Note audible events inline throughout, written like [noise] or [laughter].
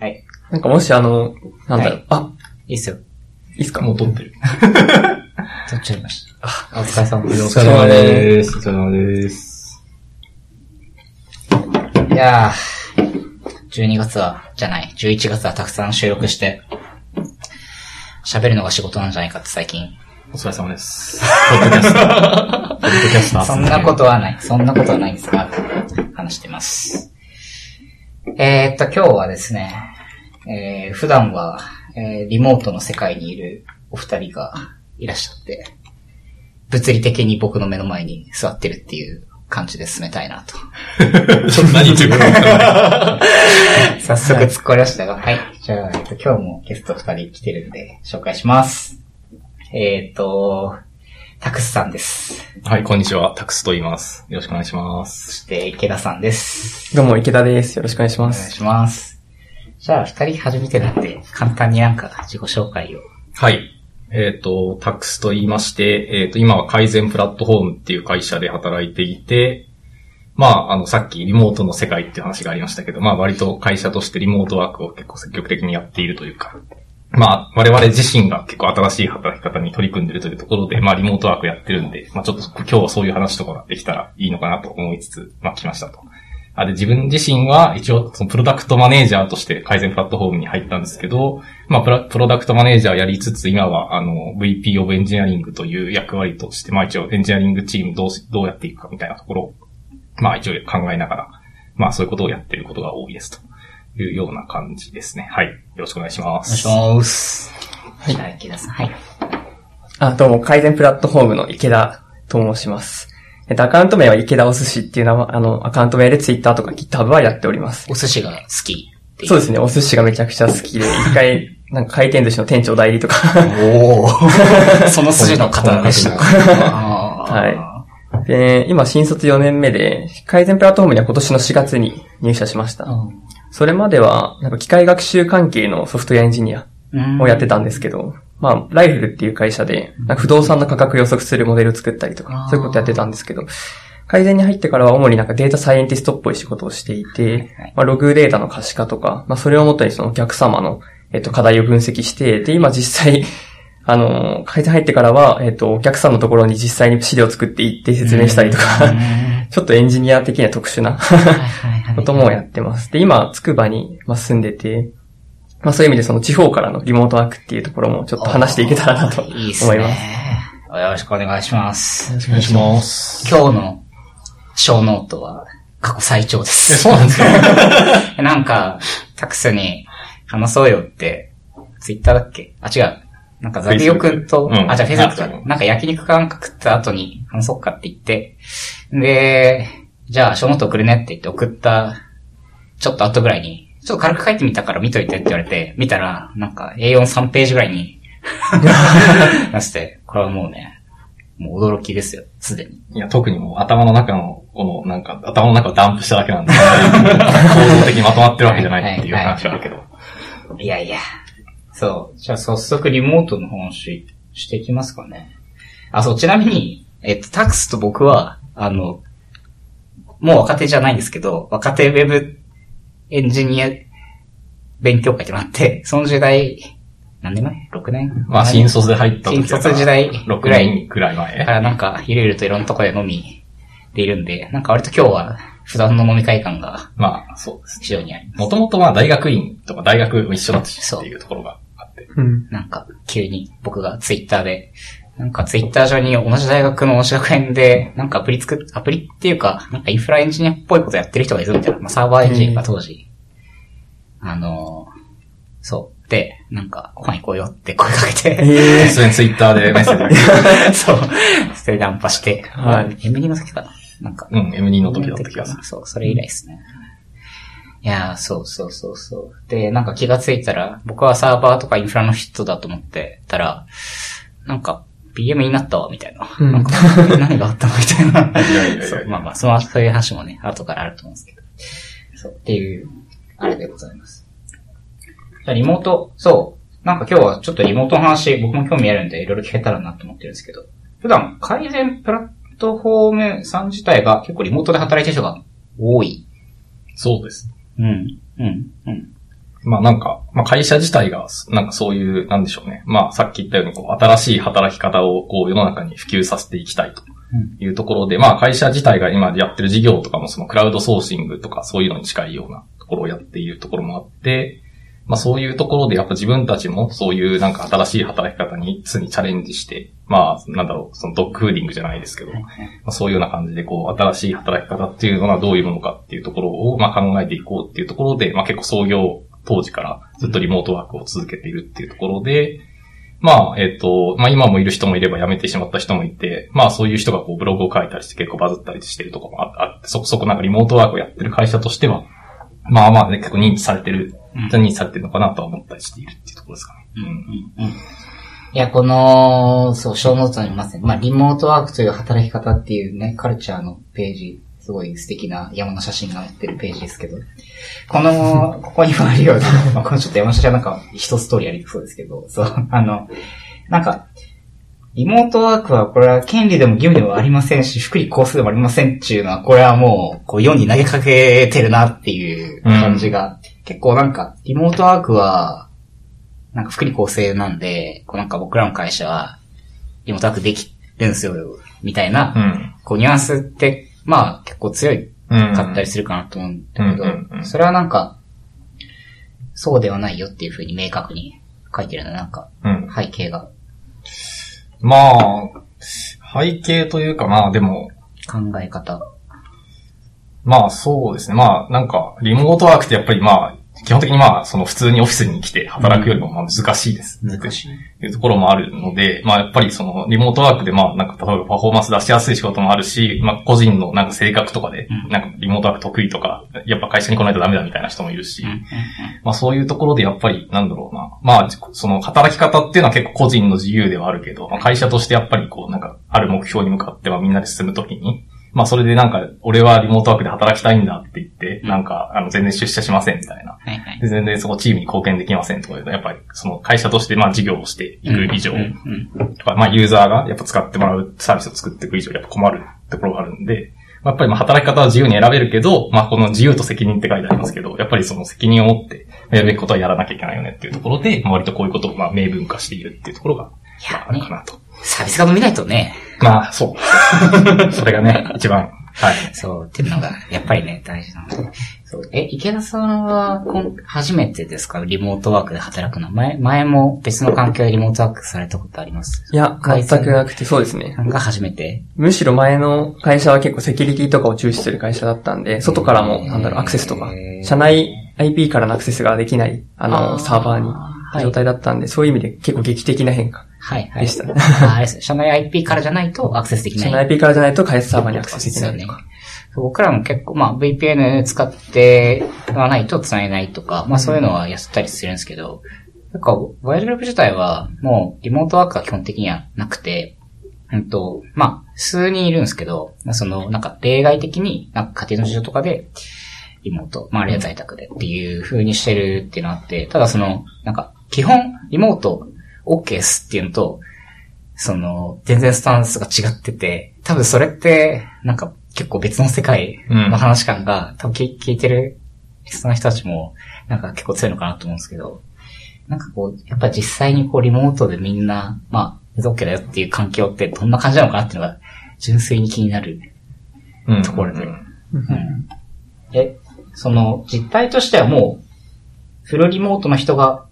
はい。なんかもしあの、なんだろう、はいあ、いいっすよ。いいっすか？もう撮ってる。[laughs] 撮っちゃいました。あ、お疲れ様です。お疲れ様です。お疲れ様です。いやー、12月は、じゃない、11月はたくさん収録して、喋るのが仕事なんじゃないかって最近。お疲れ様です。ポッドキャスター。[laughs] ポッドキャスター。そんなことはない。そんなことはないんですが、話してます。えー、っと、今日はですね、えー、普段は、えー、リモートの世界にいるお二人がいらっしゃって、物理的に僕の目の前に座ってるっていう感じで進めたいなと。ちょっと何言ってるか。早速突っ込みましたが、はい。じゃあ、えっと、今日もゲスト二人来てるんで、紹介します。えっ、と、タクスさんです。はい、こんにちは。タクスと言います。よろしくお願いします。そして、池田さんです。どうも池田です。よろしくお願いします。お願いします。じゃあ、二人初めてなんで、簡単になんか自己紹介を。はい。えっ、と、タクスと言いまして、えっ、と、今は改善プラットフォームっていう会社で働いていて、まあ、あの、さっきリモートの世界っていう話がありましたけど、まあ、割と会社としてリモートワークを結構積極的にやっているというか、まあ、我々自身が結構新しい働き方に取り組んでいるというところで、まあ、リモートワークやってるんで、まあ、ちょっと今日はそういう話とかができたらいいのかなと思いつつ、まあ、来ましたと。あで、自分自身は一応、そのプロダクトマネージャーとして改善プラットフォームに入ったんですけど、まあプ、ロダクトマネージャーやりつつ、今は、あの、VP of Engineering という役割として、まあ一応、エンジニアリングチームどう、どうやっていくかみたいなところを、まあ一応考えながら、まあそういうことをやっていることが多いですというような感じですね。はい。よろしくお願いしまお願いしす。ます。じゃあ、池田さん。はい。あ、どうも、改善プラットフォームの池田と申します。えっと、アカウント名は池田お寿司っていう名前、あの、アカウント名で Twitter とか GitHub はやっております。お寿司が好き。そうですね、お寿司がめちゃくちゃ好きで、[laughs] 一回、なんか回転寿司の店長代理とか、おお [laughs] その筋の方でした。ははい。で、今新卒4年目で、改善プラットフォームには今年の4月に入社しました。それまでは、なんか機械学習関係のソフトウェアエンジニアをやってたんですけど、まあ、ライフルっていう会社で、なんか不動産の価格予測するモデルを作ったりとかそういうことやってたんですけど、改善に入ってからは主になんかデータサイエンティストっぽい仕事をしていてはい、まあ、ログデータの可視化とか、まあ、それをもとにそのお客様の、えっと、課題を分析して、で、今実際、[laughs] あの、改善入ってからは、えっと、お客さんのところに実際に資料を作っていって説明したりとか、ちょっとエンジニア的には特殊なこともやってます。で、今、つくばにまあ住んでて、まあそういう意味でその地方からのリモートワークっていうところもちょっと話していけたらなと思いいいっすます。ね。よろしくお願いします。お願いします。今日のショーノートは過去最長でえ、す。そうなんですか？[laughs] なんか、タクスに話そうよって、ツイッターだっけ？あ、違う。なんかザビオくんと、うんあ、じゃあフェイスブック。なんか焼肉かなんか食った後に話そうかって言って、で、じゃあショーノート送るねって言って送った、ちょっと後ぐらいに、ちょっと軽く書いてみたから見といてって言われて、見たら、なんか A43 ページぐらいに、[laughs] 出して、これはもうね、もう驚きですよ、すでに。いや、特にもう頭の中の、この、なんか、頭の中をダンプしただけなんで、構造的にまとまってるわけじゃないっていう話はあるけど。いやいや。そう。じゃあ早速リモートの話していきますかね。あ、そう、ちなみに、えっと、タクスと僕は、あの、もう若手じゃないんですけど、若手ウェブエンジニア勉強会ってなって、その時代、何年前 ?6 年？まあ、新卒で入った時新卒時代6ぐらい年くらい前。だからなんか、いろいろといろんなとこで飲みでいるんで、なんか割と今日は普段の飲み会感がまあ、そうです。非常にあります。もともとまあ大学院とか大学も一緒だったしっていうところがあって。うん。なんか、急に僕がツイッターで、なんかツイッター上に同じ大学の同じ学園で、なんかアプリ作っ、アプリっていうか、なんかインフラエンジニアっぽいことやってる人がいるみたいな、まあサーバーエンジニアが当時、あのーそう。で、なんか、ご飯行こうよって声かけて、え突然ツイッターでメッセージ [laughs] そう。それでナンパして、はい。M2 の時かななんか、うん、M2 の時だった気がする。そう、それ以来ですね。いやー、そうそうそうそう。で、なんか気がついたら、僕はサーバーとかインフラの人だと思ってたら、なんか、PM になったわ、みたいな。うんなんか、何があったのみたいな。[laughs] いやいやいやそう、まあまあ、その、そういう話もね、後からあると思うんですけど。そう、っていう、あれでございます。じゃあリモート、そう。なんか今日はちょっとリモートの話、僕も興味あるんで、いろいろ聞けたらなと思ってるんですけど、普段、改善プラットフォームさん自体が結構リモートで働いてる人が多い。そうです。うん、うん、うん。まあなんか、まあ会社自体が、なんかそういう、なんでしょうね。まあさっき言ったように、こう、新しい働き方をこう世の中に普及させていきたいというところで、まあ会社自体が今やってる事業とかもそのクラウドソーシングとかそういうのに近いようなところをやっているところもあって、まあそういうところでやっぱ自分たちもそういうなんか新しい働き方に常にチャレンジして、まあなんだろう、そのドッグフーディングじゃないですけど、まあ、そういうような感じでこう新しい働き方っていうのがどういうものかっていうところをまあ考えていこうっていうところで、まあ結構創業当時からずっとリモートワークを続けているっていうところで、まあ、えっ、と、まあ今もいる人もいれば辞めてしまった人もいて、まあそういう人がこうブログを書いたりして結構バズったりしてるところもああって、そこそこなんかリモートワークをやってる会社としては、まあまあね、結構認知されてる、認知されてるのかなと思ったりしているっていうところですかね。うんうんうん。いや、この、そう、小ノートにいますね。まあ、リモートワークという働き方っていうね、カルチャーのページ、すごい素敵な山の写真が載ってるページですけど、この、ここにもあるような、[laughs] まあ、このちょっと山の写真はなんか、一ストーリーありそうですけど、そう、あの、なんか、リモートワークは、これは権利でも義務でもありませんし、福利厚生でもありませんっていうのは、これはもう、こう、世に投げかけてるなっていう感じが、結構なんか、リモートワークは、なんか福利厚生なんで、こうなんか僕らの会社は、リモートワークできるんですよ、みたいな、うん。こうニュアンスって、まあ結構強いうん。かったりするかなと思うんだけど、うんうんうんそれはなんか、そうではないよっていうふうに明確に書いてるの、なんか、うん。背景が、まあ、背景というかまあでも、考え方。まあそうですね。まあなんか、リモートワークってやっぱりまあ、基本的にまあ、その普通にオフィスに来て働くよりもまあ難しいです。難しい。いうところもあるので、まあやっぱりそのリモートワークでまあなんか例えばパフォーマンス出しやすい仕事もあるし、まあ個人のなんか性格とかでうん、なんかリモートワーク得意とか、やっぱ会社に来ないとダメだみたいな人もいるしまあそういうところでやっぱりなんだろうな。まあその働き方っていうのは結構個人の自由ではあるけど、まあ会社としてやっぱりこうなんかある目標に向かってはみんなで進むときに、まあそれでなんか俺はリモートワークで働きたいんだって言って、うんなんかあの全然出社しませんみたいな。はいはい。で全然そのチームに貢献できませんとか言うと、やっぱりその会社としてまあ事業をしていく以上、まあユーザーがやっぱ使ってもらうサービスを作っていく以上、やっぱ困るところがあるんで、まあやっぱりまあ働き方は自由に選べるけど、まあこの自由と責任って書いてありますけど、やっぱりその責任を持ってやるべきことはやらなきゃいけないよねっていうところで、まあ割とこういうことをまあ明文化しているっていうところが、まああるかなと。サービスが伸びないとね、まあそう。[laughs] それがね、一番、はい。そう、っていうのが、やっぱりね、大事なので。そう。え、池田さんは、こん初めてですか？リモートワークで働くの。前、前も別の環境でリモートワークされたことあります？いや、全くなくて、そうですね。なんか初めて？むしろ前の会社は結構セキュリティとかを重視する会社だったんで、外からも、なんだろう、アクセスとか。社内 IP からのアクセスができない、ああー。の、サーバーに、はい。状態だったんで、そういう意味で結構劇的な変化はいはい。でしたね。ああれです。社内 IP からじゃないとアクセスできない。社内 IP からじゃないと開発サーバーにアクセスできないと。僕らも結構、まあ VPN 使ってはないと繋げないとか、まあそういうのはやったりするんですけど、なんか、ワイルドループ自体はもうリモートワークは基本的にはなくて、うんと、まあ、数人いるんですけど、まあその、なんか例外的に、なんか家庭の事情とかで、リモート、まああるいは在宅でっていう風にしてるっていうのがあって、ただその、なんか、基本、リモート OK ですっていうのと、その、全然スタンスが違ってて、多分それって、なんか結構別の世界の話感が、多分聞聞いてる人の人たちも、なんか結構強いのかなと思うんですけど、なんかこう、やっぱ実際にこうリモートでみんな、まあ、OK だよっていう環境ってどんな感じなのかなっていうのが、純粋に気になるうん。ところで。うん。え、その、実態としてはもう、フルリモートの人が、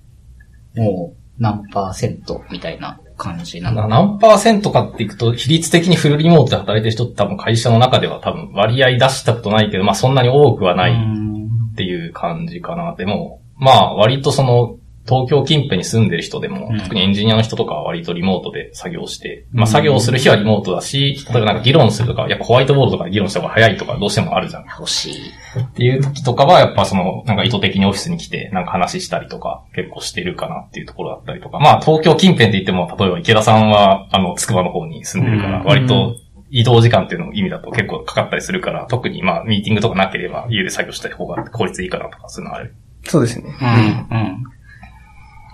もう、何パーセントみたいな感じなの？何パーセントかっていくと、比率的にフルリモートで働いてる人って多分会社の中では多分割合出したことないけど、まあそんなに多くはないっていう感じかな。でも、まあ割とその、東京近辺に住んでる人でも、うん特にエンジニアの人とかは割とリモートで作業して、まあ作業する日はリモートだし、例えばなんか議論するとか、やっぱホワイトボードとかで議論した方が早いとかどうしてもあるじゃん。欲しい。っていう時とかは、やっぱその、なんか意図的にオフィスに来て、なんか話したりとか、結構してるかなっていうところだったりとか。まあ、東京近辺って言っても、例えば池田さんは、あの、つくばの方に住んでるから、うん割と移動時間っていうの意味だと結構かかったりするから、特にまあ、ミーティングとかなければ、家で作業した方が効率いいかなとか、そういうのはある。そうですね。うん、うん。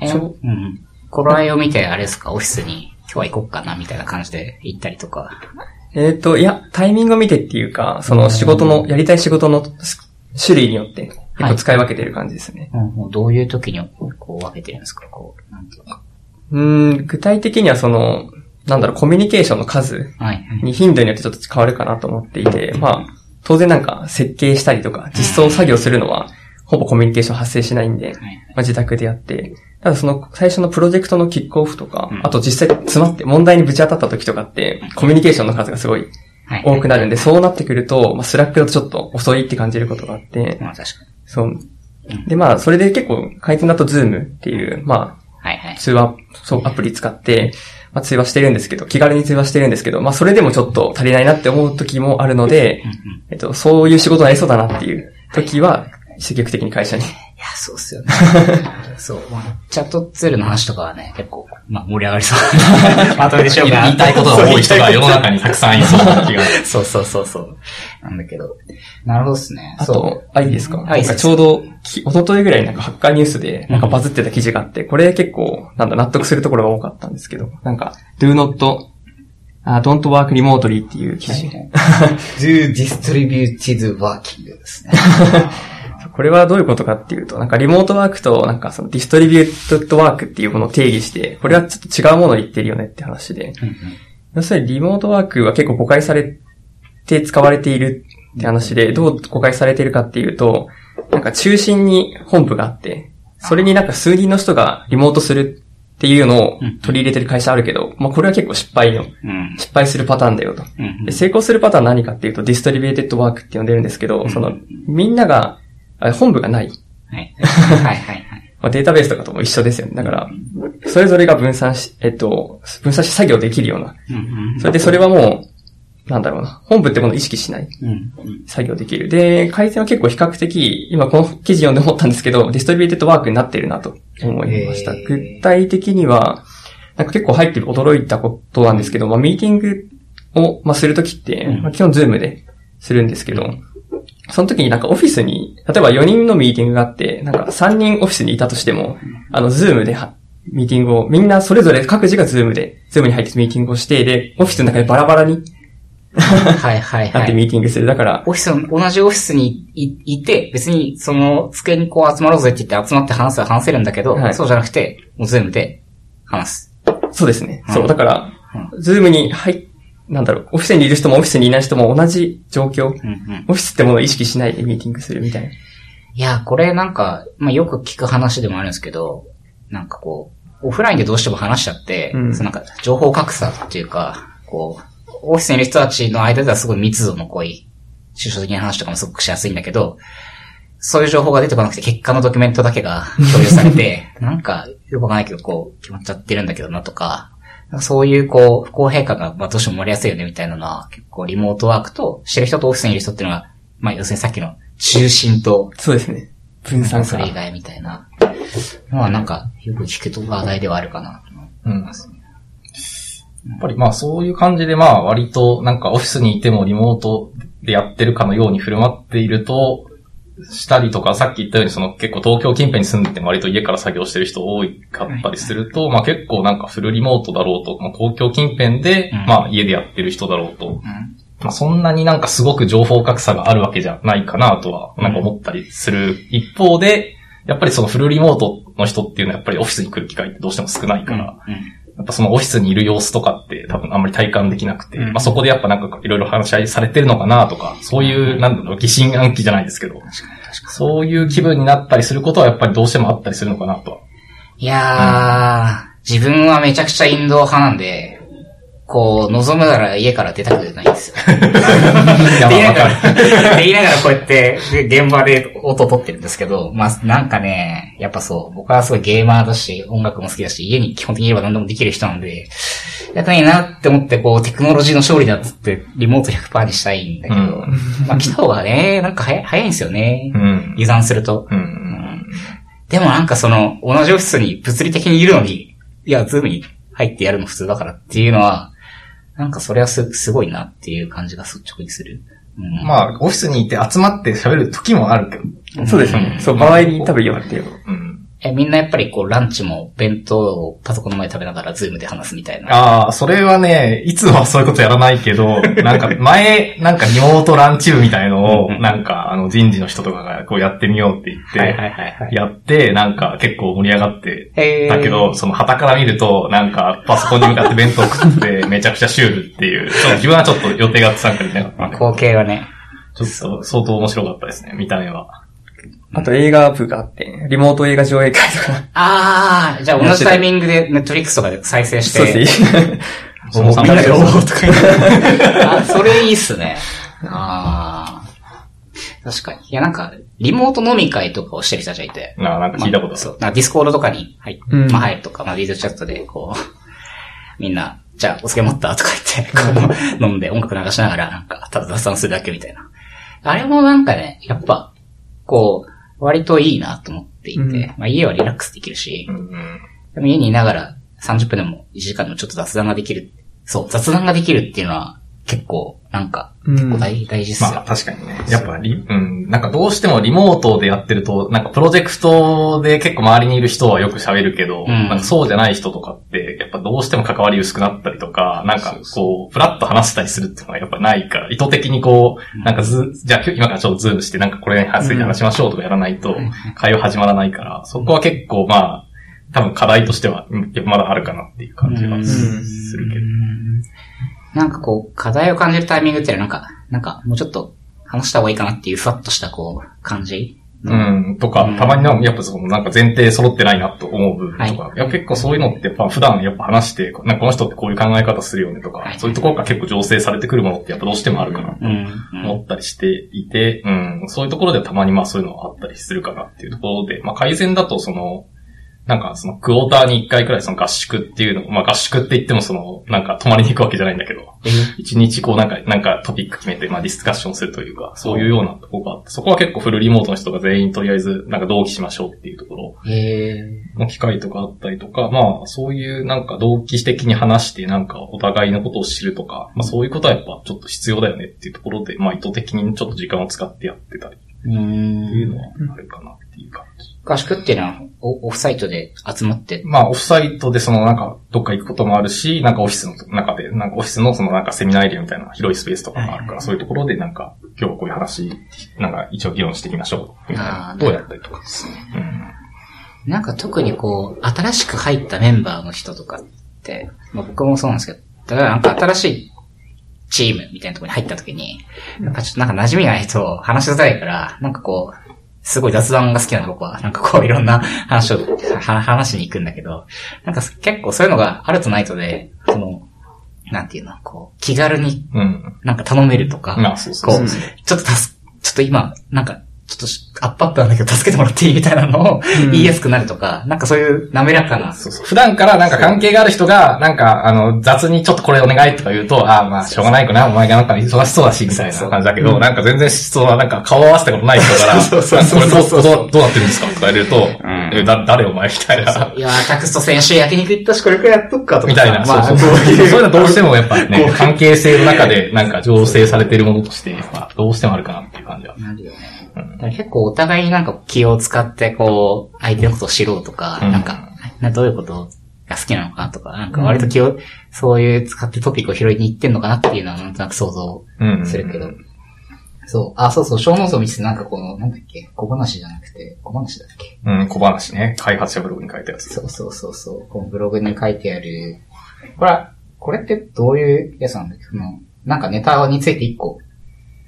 え、そううん。頃合いを見て、あれですか、オフィスに今日は行こっかな、みたいな感じで行ったりとか。えっ、と、いや、タイミングを見てっていうか、その仕事の、やりたい仕事の種類によって、結構使い分けてる感じですね。うんもうどういう時にこう分けてるんですか？こう、なんていうか。うーん、具体的にはその、なんだろう、コミュニケーションの数はい。に頻度によってちょっと変わるかなと思っていて、まあ、当然なんか設計したりとか、実装作業するのは、ほぼコミュニケーション発生しないんで、はい。まあ、自宅でやって、ただその最初のプロジェクトのキックオフとか、うんあと実際詰まって問題にぶち当たった時とかって、コミュニケーションの数がすごいはい。多くなるんで、そうなってくると、まあ、 Slack だとちょっと遅いって感じることがあって、まあ確かに。そう。で、まあ、それで結構、 Kaizen だと Zoom っていう、まはいはいあ、。通話、そう、アプリ使って、まあ、通話してるんですけど、気軽に通話してるんですけど、まあ、それでもちょっと足りないなって思う時もあるのでえっと、そういう仕事になりそうだなっていう時は、積極的に会社に。や、そうっすよね。[laughs] そう。まあ、チャットツールの話とかはね、結構、まあ盛り上がりそう。[laughs] まとめてしようかな。言いたいことが多い人が世の中にたくさんいそうな気が。[laughs] そうそうそうそう。なんだけど。なるほどですね。そうあと、あ、いいですか？あいちょうど、き一昨日ぐらいになんかハッカーニュースで、なんかバズってた記事があって、これ結構、なんだ、納得するところが多かったんですけど、なんか、do not, あ don't work remotely っていう記事。do distributed working ですね。これはどういうことかっていうと、なんかリモートワークと、なんかそのディストリビュートワークっていうものを定義して、これはちょっと違うものを言ってるよねって話で、うんうん。要するにリモートワークは結構誤解されて使われているって話で、どう誤解されているかっていうと、なんか中心に本部があって、それになんか数人の人がリモートするっていうのを取り入れてる会社あるけど、まあこれは結構失敗の、うん。失敗するパターンだよと。成功するパターンは何かっていうと、 distributed work って呼んでるんですけど、その、みんなが、あ本部がない。はい。はいはいはい。[laughs] まあ、データベースとかとも一緒ですよね。だから、それぞれが分散し、えっと、分散し作業できるような。それでそれはもう、なんだろうな。本部ってものを意識しない。作業できる。で、 Kaizen は結構比較的、今この記事読んで思ったんですけど、 distributed work になっているなと思いました。具体的には、なんか結構入ってる驚いたことなんですけど、まあミーティングを、まあ、するときって、うんまあ、基本 Zoom でするんですけど、その時になんかオフィスに、例えば4人のミーティングがあって、なんか3人オフィスにいたとしても、あの、 Zoom ではミーティングを、みんなそれぞれ各自が Zoom で、 Zoom に入ってミーティングをして、で、オフィスの中でバラバラにはいはいなってはい。ミーティングする。だから、オフィスの、同じオフィスにいいて、別にその机にこう集まろうぜって言って集まって話すは話せるんだけど、はいそうじゃなくて、もう Zoom で話す。そうですね。うんそう、だから、 Zoom に入っ、なんだろう、オフィスにいる人もオフィスにいない人も同じ状況、うんうん。オフィスってものを意識しないでミーティングするみたいな。いや、これなんか、まあ、よく聞く話でもあるんですけど、なんかこう、オフラインでどうしても話しちゃって、うんそのなんか情報格差っていうか、こう、オフィスにいる人たちの間ではすごい密度の濃い、抽象的な話とかもすごくしやすいんだけど、そういう情報が出てこなくて結果のドキュメントだけが共有されて、[laughs] なんかよくわかんないけど、こう、決まっちゃってるんだけどなとか、そういうこう、不公平感が、まあどうしても盛りやすいよねみたいなのは、結構リモートワークと、してる人とオフィスにいる人っていうのが、まあ要するにさっきの中心とそうですね。分散化それ以。外みたいな。まあなんか、よく聞くと話題ではあるかなと思いますね。やっぱりまあそういう感じでまあ割となんかオフィスにいてもリモートでやってるかのように振る舞っていると、したりとか、さっき言ったようにその結構東京近辺に住んでても割と家から作業してる人多いかったりすると、まあ結構なんかフルリモートだろうと、まあ東京近辺で、うん。まあ家でやってる人だろうと、うん。まあそんなになんかすごく情報格差があるわけじゃないかなとは、なんか思ったりする一方で、やっぱりそのフルリモートの人っていうのはやっぱりオフィスに来る機会ってどうしても少ないから、やっぱそのオフィスにいる様子とかって多分あんまり体感できなくて、うん。まあそこでやっぱなんかいろいろ話し合いされてるのかなとか、そういう、なんだろう、疑心暗鬼じゃないですけど、そういう気分になったりすることはやっぱりどうしてもあったりするのかなと。いやー、自分はめちゃくちゃインド派なんで、こう、望むなら家から出たくないんですよ。[laughs] で言いなが、らる。で [laughs] 言いながらこうやって、で現場で音取ってるんですけど、まあ、なんかね、やっぱそう、僕はすごいゲーマーだし、音楽も好きだし、家に基本的にいれば何でもできる人なんで、やったらいいなって思って、こう、テクノロジーの勝利だっつって、リモート100%にしたいんだけど、うんまあ、来た方がね、なんか早い早いんですよね。うん。油断すると。うん。でもなんかその、同じオフィスに物理的にいるのに、いや、 Zoom に入ってやるの普通だからっていうのは、なんかそれはす、すごいなっていう感じが率直にする。うん、まあ、オフィスにいて集まって喋る時もあるけど。そうですね。そう、場合に多分言われてる。うん。え、みんなやっぱりこう、ランチも弁当をパソコンの前で食べながら Zoom で話すみたいな。ああ、それはね、いつもはそういうことやらないけど、[laughs] なんか前、なんかリモートランチ部みたいのを、なんかあの人事の人とかがこうやってみようって言って、はいはいはいはい。やって、なんか結構盛り上がって、だけど、その傍から見ると、なんかパソコンに向かって弁当食って [laughs] めちゃくちゃシュールっていう、自分はちょっと予定が参加できなかった光景はね。ちょっと相当面白かったですね、見た目は。あと映画部があって、リモート映画上映会とか。あー、じゃあ同じタイミングで Netflix とかで再生して。そうですね。なでおー参加とか言って。あ、それいいっすね。あー。確かに。いや、なんか、リモート飲み会とかをしてる人たちがいて。なあなんか聞いたことある。そう。なんか Discord とかに入って、うんまあ入るとか、まあビデオチャットで、こう、みんな、じゃあお酒持った？とか言って、こう、飲んで音楽流しながら、なんか、ただ雑談するだけみたいな。あれもなんかね、やっぱ、こう、割といいなと思っていて、うんまあ家はリラックスできるし、うんうんでも家にいながら30分でも1時間でもちょっと雑談ができる。そう、雑談ができるっていうのは結構、なんか、うん結構大大事っすよ。まあ確かにね。やっぱリ、うん、なんかどうしてもリモートでやってると、なんかプロジェクトで結構周りにいる人はよく喋るけど、うんなんかそうじゃない人とかって、やっぱどうしても関わり薄くなったりとか、なんかこう、フラッと話したりするっていうのがやっぱないから、意図的にこう、なんかず、じゃあ今からちょっとズームしてなんかこれについて話しましょうとかやらないとうん、会話始まらないから、そこは結構まあ、多分課題としては、うんまだあるかなっていう感じがするけど。なんかこう、課題を感じるタイミングっていうのはなんか、なんか、もうちょっと話した方がいいかなっていうふわっとしたこう、感じうん、とかうん、たまになんかやっぱそのなんか前提揃ってないなと思う部分とか、はい。いや結構そういうのってやっぱ普段やっぱ話して、なんかこの人ってこういう考え方するよねとか、はい。そういうところから結構醸成されてくるものってやっぱどうしてもあるかなとうん。思ったりしていて、うん、そういうところでたまにまあそういうのはあったりするかなっていうところで、まあ改善だとその、なんかそのクォーターに一回くらいその合宿っていうの、まあ合宿って言ってもその、なんか泊まりに行くわけじゃないんだけど、一日こうなんか、なんかトピック決めて、まあディスカッションするというか、そういうようなところがあって、そこは結構フルリモートの人が全員とりあえずなんか同期しましょうっていうところの機会とかあったりとか、まあそういうなんか同期的に話してなんかお互いのことを知るとか、まあそういうことはやっぱちょっと必要だよねっていうところで、まあ意図的にちょっと時間を使ってやってたりってういうのん。はあるかなっていう感じ。合宿っていうのはオ、オフサイトで集まって、まあ、オフサイトでそのなんか、どっか行くこともあるし、なんかオフィスの中で、なんかオフィスのそのなんかセミナーエリアみたいな広いスペースとかがあるから、そういうところでなんか、今日はこういう話、なんか一応議論していきましょう、みたいな。ことをやったりとか。うん。なんか特にこう、新しく入ったメンバーの人とかって、まあ僕もそうなんですけど、例えばなんか新しいチームみたいなところに入った時に、やっぱちょっとなんか馴染みがないと話しづらいから、なんかこう、すごい雑談が好きなの僕は、なんかこういろんな話を、は話しに行くんだけど、なんか結構そういうのがあるとないとで、その、なんていうの、こう、気軽にうん。なんか頼めるとか、うそうそう。こう、ちょっと助ちょっと今、なんか、ちょっとしアップアップなんだけど助けてもらっていい？みたいなのを言いやすくなるとか、なんかそういう滑らかな。そうそう。普段からなんか関係がある人が、なんか、あの、雑にちょっとこれお願いとか言うと、ああ、まあ、しょうがないかな、お前がなんか忙しそうだし、みたいな感じだけど、なんか全然そうな、なんか顔合わせたことない人から、そうそうそうこれどう、どうどうなってるんですかとか言われると、んえ、だ、誰お前みたいな。いやー、タクスト先週焼肉行ったし、これくらいやっとくかとかさ。みたいな。まあ、そうそうそう。そういうのはどうしてもやっぱね、[laughs] 関係性の中でなんか醸成されているものとして、まあ、どうしてもあるかなっていう感じは。なるよね。結構お互いになんか気を使って、こう、相手のことを知ろうとか、うんなんか、などういうことが好きなのかなとか、なんか割と気を、そういう使ってトピックを拾いに行ってんのかなっていうのはなんとなく想像うん。するけど。そう。あ、そうそう、小ノートを見ててなんかこの、なんだっけ、小話じゃなくて、小話だっけ？うん、小話ね。開発者ブログに書いたやつ。そうそうそうそう。このブログに書いてある。これは、これってどういうやつなんだっけ？その、なんかネタについて一個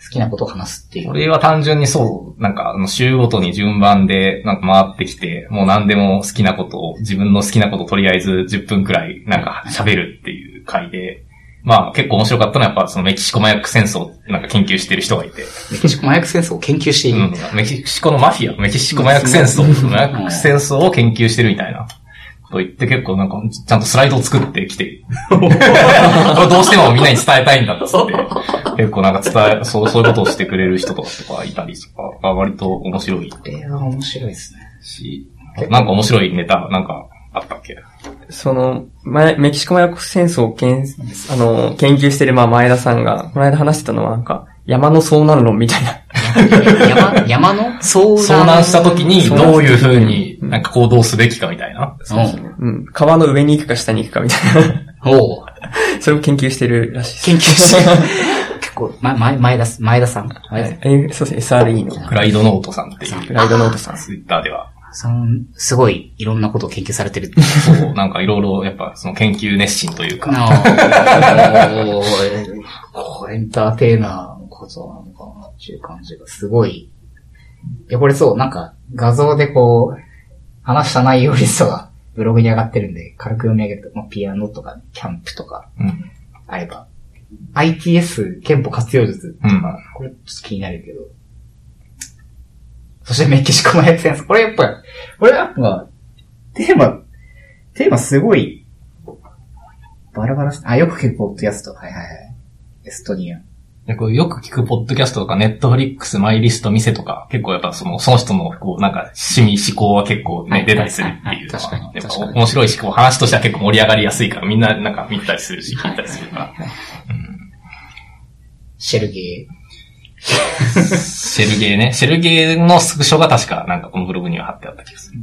好きなことを話すっていう。これは単純にそう、なんか、あの、週ごとに順番で、なんか回ってきて、もう何でも好きなことを、自分の好きなことをとりあえず10分くらい、なんか喋るっていう回で、まあ結構面白かったのはやっぱそのメキシコ麻薬戦争なんか研究してる人がいて、メキシコ麻薬戦争を研究している。うん、メキシコのマフィア、メキシコ麻薬戦争、麻薬戦争を研究してるみたいな。と言って結構なんか、ちゃんとスライドを作ってきて、こ [laughs] れどうしてもみんなに伝えたいんだっつって、[laughs] 結構なんか伝え、そう、そういうことをしてくれる人とかとかいたりとかが割と面白いこれは面白いですね。し、なんか面白いネタ、なんかあったっけ？その、前、メキシコ麻薬戦争をけん、あの、研究してる、まあ、前田さんが、この間話してたのは、なんか、山の遭難論みたいな。山、山の？遭難遭難した時にどういう風になんか行動すべきかみたいな。うん。うん。川の上に行くか下に行くかみたいな。おうそれを研究してるらしいです。研究してる。結構、ま、前、前田、前田さん。前田さんえそうですね、SRE のクライドノートさんっていう、ライドノートさん。ツイッターでは。さん、すごい、いろんなことを研究されてる。そう、なんかいろいろやっぱその研究熱心というか、あーこれエンターテイナーのことっていう感じがすごい。いや、これそう、なんか画像でこう、話した内容リストがブログに上がってるんで、軽く読み上げると、まあ、ピアノとか、キャンプとかうん。あれば、ITS 憲法活用術とか、うんこれちょっと気になるけど。そしてメキシコのエッセンス。これやっぱ、これやっぱ、テーマ、テーマすごい、バラバラし、あ、よく聞くポッドキャスト。はいはいはい。エストニア。でこうよく聞くポッドキャストとか、ネットフリックス、マイリスト、店とか、結構やっぱその、その人の、こう、なんか、趣味、思考は結構はいね、出たりするっていう確かに面白いし、こう、話としては結構盛り上がりやすいから、みんななんか見たりするし、聞いたりするから。シェルゲシェルゲーね。シェルゲーのスクショが確か、なんかこのブログには貼ってあった気がする。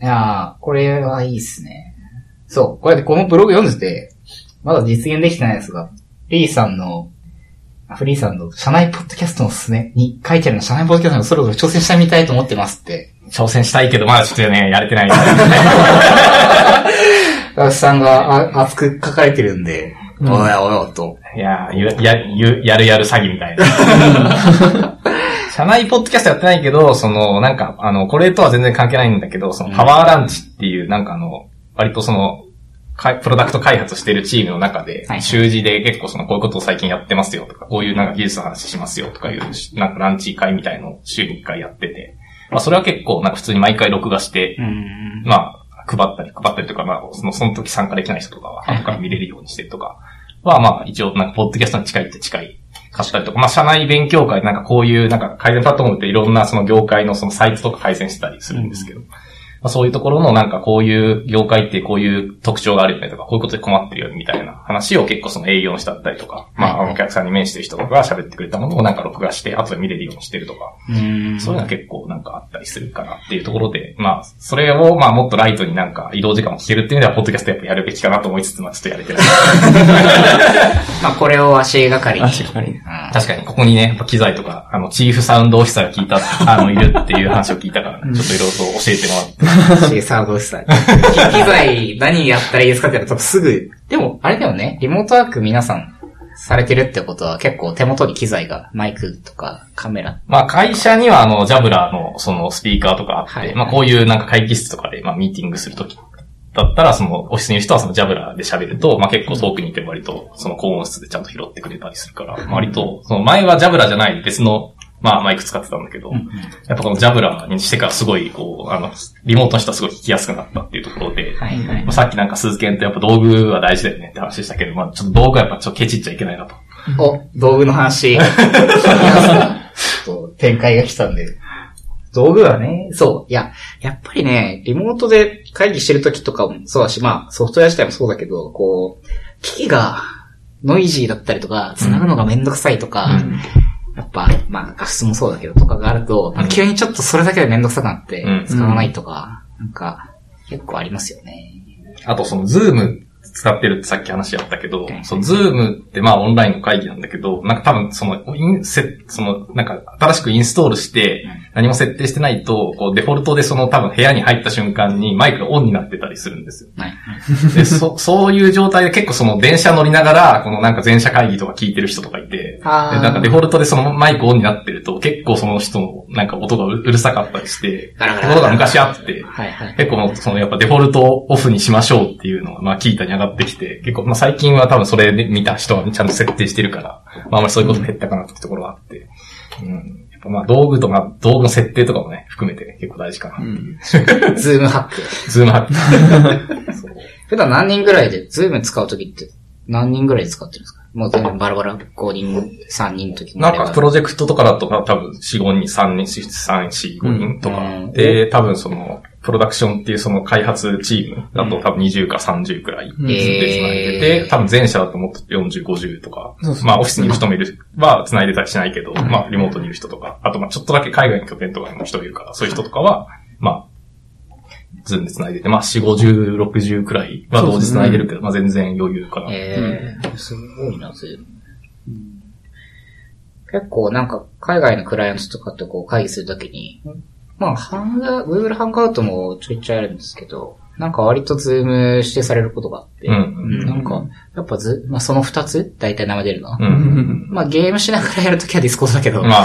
ー。いやー、これはいいっすね。そう。これでこのブログ読んでて、まだ実現できてないやつが、フリーさんの、あフリーさんの社内ポッドキャストのおすすめに書いてあるの社内ポッドキャストのそろそろ挑戦してみたいと思ってますって。挑戦したいけど、まだちょっとね、やれてない。[laughs] 私さんがあ熱く書かれてるんで、おやおやと。いやーや、や、るやる詐欺みたいな。[laughs] 社内ポッドキャストやってないけど、その、なんか、あの、これとは全然関係ないんだけど、その、パワーランチっていう、なんかあの、割とその、かプロダクト開発してるチームの中では、い習字で結構その、こういうことを最近やってますよとか、こういうなんか技術の話しますよとかいう、なんかランチ会みたいのを週に1回やってて、まあそれは結構なんか普通に毎回録画して、うん。まあ、配ったり、配ったりとか、まあ、その、その時参加できない人とかは、後から見れるようにしてるとか、は、まあ、一応、なんか、ポッドキャストに近いって近い、貸したりとか、まあ、社内勉強会、なんかこういう、なんか、改善プラットフォームっていろんな、その業界のそのサイトとか改善したりするんですけど、まあ、そういうところの、なんか、こういう業界ってこういう特徴があるよねとか、こういうことで困ってるよねみたいな話を結構その営業の人だったりとか、まあ、お客さんに面してる人とかが喋ってくれたものをなんか録画して、後で見れるようにしてるとか、うん。そういうのは結構なんかあったりするかなっていうところで、まあ、それをまあもっとライトになんか移動時間を聞けるっていう意味では、ポッドキャストやっぱやるべきかなと思いつつ、まあちょっとやれてない。[laughs] まあ、これを足がかりに。足がかり確かに、ここにね、やっぱ機材とか、あの、チーフサウンドオフィサーが聞いた、あの、いるっていう話を聞いたから、ね、ちょっといろいろと教えてもらって。シーサードスタイル。機材何やったらいいですかって言ったらすぐ。でも、あれだよね。リモートワーク皆さんされてるってことは結構手元に機材が、マイクとかカメラ。まあ会社にはあの、ジャブラのそのスピーカーとかあって、はいまあこういうなんか会議室とかで、まあミーティングするときだったら、そのオフィスにいる人はそのジャブラで喋ると、まあ結構遠くにいて割とその高音質でちゃんと拾ってくれたりするから、まあ割と、その前はジャブラじゃない別の、まあマイク使ってたんだけど、やっぱこのジャブラにしてからすごい、こう、あの、リモートの人はすごい聞きやすくなったっていうところで、はいはいまあ。さっきなんか鈴研とやっぱ道具は大事だよねって話でしたけど、まあちょっと道具はやっぱちょっとケチっちゃいけないなと。お、道具の話。ちょっと展開が来たんで。道具はね、そう。いや、やっぱりね、リモートで会議してる時とかもそうだし、まあ、ソフトウェア自体もそうだけど、こう、機器がノイジーだったりとか、繋ぐのがめんどくさいとか、やっぱ、まあ、画質もそうだけど、とかがあると、うん。急にちょっとそれだけでめんどくさくなってうん、使わないとか、なんか、結構ありますよね。あとその Zoom 使ってるってさっき話あったけどうん、その Zoom ってまあオンラインの会議なんだけど、なんか多分その、インセその、なんか新しくインストールしてうん何も設定してないと、こうデフォルトでその多分部屋に入った瞬間にマイクがオンになってたりするんですよ。はい。で、そ、[laughs] そういう状態で結構その電車乗りながら、このなんか全社会議とか聞いてる人とかいて、なんかデフォルトでそのマイクオンになってると、結構その人のなんか音がうるさかったりして、ところが昔あって、はいはい。結構そのやっぱデフォルトをオフにしましょうっていうのがまあ Qiita に上がってきて、結構まあ最近は多分それで見た人はちゃんと設定してるから、まああんまりそういうこと減ったかなってところがあって、うん。まあ道具とか、道具の設定とかもね、含めて結構大事かなっていう。 Zoom ハック。 Zoom ハック。[laughs] 普段何人ぐらいで、 Zoom 使うときって何人ぐらいで使ってるんですか？もう全部バラバラ5人、3人の時もなんかプロジェクトとかだと多分4、5人、3人、3、4、5人とか。うん。で、多分その、プロダクションっていうその開発チームだと多分20か30くらいで繋いでて、えー。多分全社だともっと40、50とか、そうそうまあオフィスにいる人もいる、は繋いでたりしないけど、まあリモートにいる人とか、あとまあちょっとだけ海外の拠点とかにも人いるから、そういう人とかは、まあ、 Zoom で繋いでて、まあ4、50、60くらいは同時繋いでるけど、まあ全然余裕かな。えー、すごいな、 Zoom。結構なんか海外のクライアントとかとこう会議するときに、まあ、ハンガー、Google ハンガウトもちょいちょいあるんですけど、なんか割と Zoom 指定されることがあって、うんうんなんか、やっぱず、まあその二つ大体名前出るな。うん。まあゲームしながらやるときは Discord だけど、まあまあ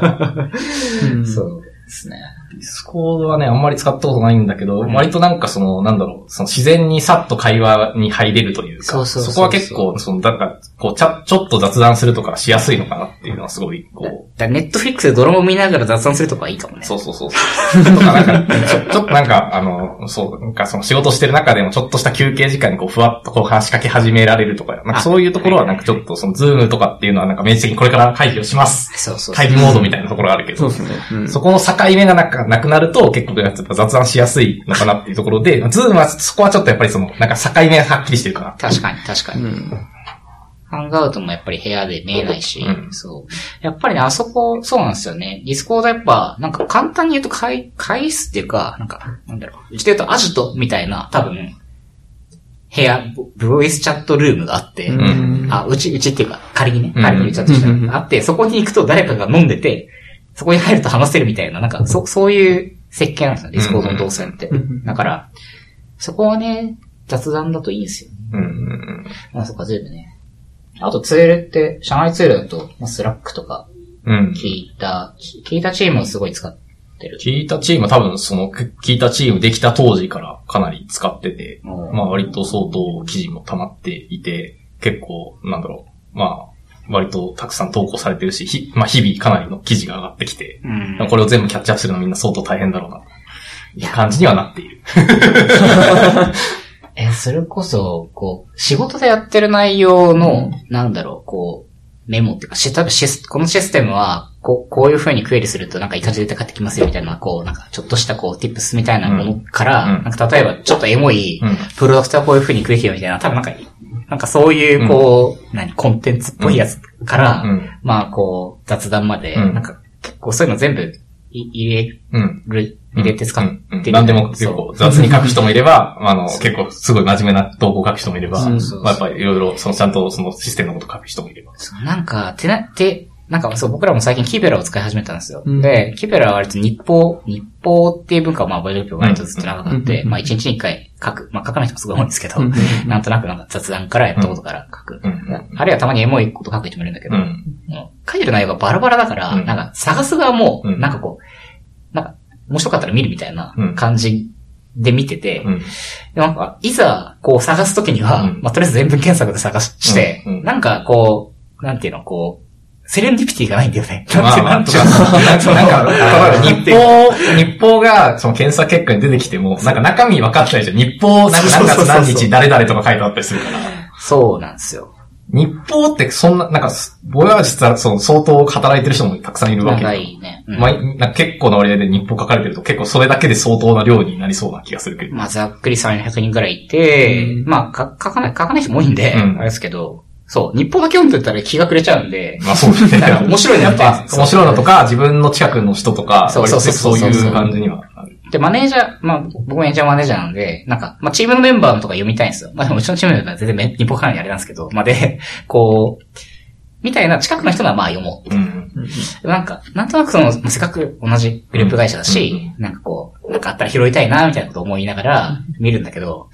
まあ、[laughs] うんそうですね。 Discord はね、あんまり使ったことないんだけど、うん割となんかその、なんだろう、その自然にさっと会話に入れるというか、そうそうそこは結構、その、なんか、こう、ちゃ、ちょっと雑談するとかしやすいのかなっていうのはすごい、こだ Netflix でドラマ見ながら雑談するとかはいいかもね。う、そうそうそうそう。とかなんか、ちょ、ちょっとなんか、あの、そう、なんかその仕事してる中でもちょっとした休憩時間にこう、ふわっとこう話しかけ始められるとか、なんかそういうところはなんかちょっとその、 Zoom とかっていうのはなんか明示的にこれから会議をします。そうそうそう。会議モードみたいなところがあるけど、そうですね。うんそこの境目がなくなくなると、結構やっぱ雑談しやすいのかなっていうところで、 Zoom はそこはちょっとやっぱりその、なんか境目がはっきりしてるかな。確かに、確かに。うん。 Hangouts もやっぱり部屋で見えないし、うんそう。やっぱりね、あそこ、そうなんですよね。 Discord やっぱ、なんか簡単に言うと会、会議室っていうか、なんか、なんだろう。うちで言うとアジトみたいな、多分、部屋、ボボイスチャットルームがあって、うんあ、うち、うちっていうか、仮にね、うん仮に言っちゃったとしたあって、そこに行くと誰かが飲んでて、そこに入ると話せるみたいな、なんか、そ、そういう設計なんですよ、 Discord の動線ってうん。だから、そこはね、雑談だといいんですよね。うんうんまあ、そっか、 Zoom ね。あとツールって、社内ツールだと、まあ、スラックとか、うん。うん。 Qiita、Qiita Team をすごい使ってる。 Qiita Team は多分その、 Qiita Team できた当時からかなり使ってて、うんまあ割と相当記事も溜まっていて、結構、なんだろう、まあ、割とたくさん投稿されてるし、ひまあ日々かなりの記事が上がってきて、うん。これを全部キャッチアップするのみんな相当大変だろうな、いや。感じにはなっている。[laughs] え、それこそ、こう、仕事でやってる内容の、なんだろう、こう、メモっていうか、シスシスこのシステムは、こう、こういう風にクエリするとなんかいい感じで出て帰ってきますよみたいな、こう、なんかちょっとしたこう、tips みたいなものから、うん。うん。なんか例えばちょっとエモい、うん。プロダクトはこういう風にクエリよみたいな、多分なんか、なんかそういう、こう、何、コンテンツっぽいやつから、うん。まあ、こう、雑談まで、うん。なんか、結構そういうの全部い入れうん。る、入れて使ってうん。る。何でも結構雑に書く人もいれば、[laughs] あの、結構すごい真面目な投稿書く人もいれば、うんまあやっぱりいろいろ、そのちゃんとそのシステムのこと書く人もいれば。そうなんか、てな、て、なんかそう、僕らも最近キベラを使い始めたんですよ。うん。で、キベラは割と日報、日報っていう文化はまあ、バイオリップ割とずっと長くあって、うんまあ一日に一回書く。まあ書かない人もすごい多いんですけど、うんなんとなくなんか雑談からやったことから書く。あるいはたまにエモいこと書く人もいるんだけど、書いてる内容がバラバラだから、うん。なんか探す側も、うん。なんかこう、なんか、面白かったら見るみたいなうん。感じで見てて、なんか、いざ、こう探すときには、うん。まあ、とりあえず全文検索で探しして、なんかこう、なんていうの、こう、セレンディピティがないんだよね。まあまあ、なんか、日報、日報がその検査結果に出てきても、なんか中身分かってないじゃん。日報、なんか何月何日誰々とか書いてあったりするから。そうなんですよ。日報ってそんな、なんか、僕は実はその相当働いてる人もたくさんいるわけ長で。いね。うんまあ、なんか結構な割合で日報書かれてると結構それだけで相当な量になりそうな気がするけど。まあ、ざっくり300人ぐらいいて、うんまあ、か書かない、書かない人も多いんで、うんあれですけど、そう、日報だけ読んでたら気がくれちゃうんで、まあそうですね。なんか面白いのやっぱ面白いのとか、自分の近くの人とか、そうそうそうそういう感じにはなる。で、マネージャー、まあ、僕もエンジニアマネージャーなんで、なんか、まあ、チームのメンバーのとか読みたいんですよ。まあ、でもうちのチームのメンバーは全然め日報書かないあれなんですけど、まあ、で、こう、みたいな近くの人ならまあ読もう。うん。なんか、なんとなくその、まあせっかく同じグループ会社だし、なんかこう、なんかあったら拾いたいな、みたいなことを思いながら見るんだけど、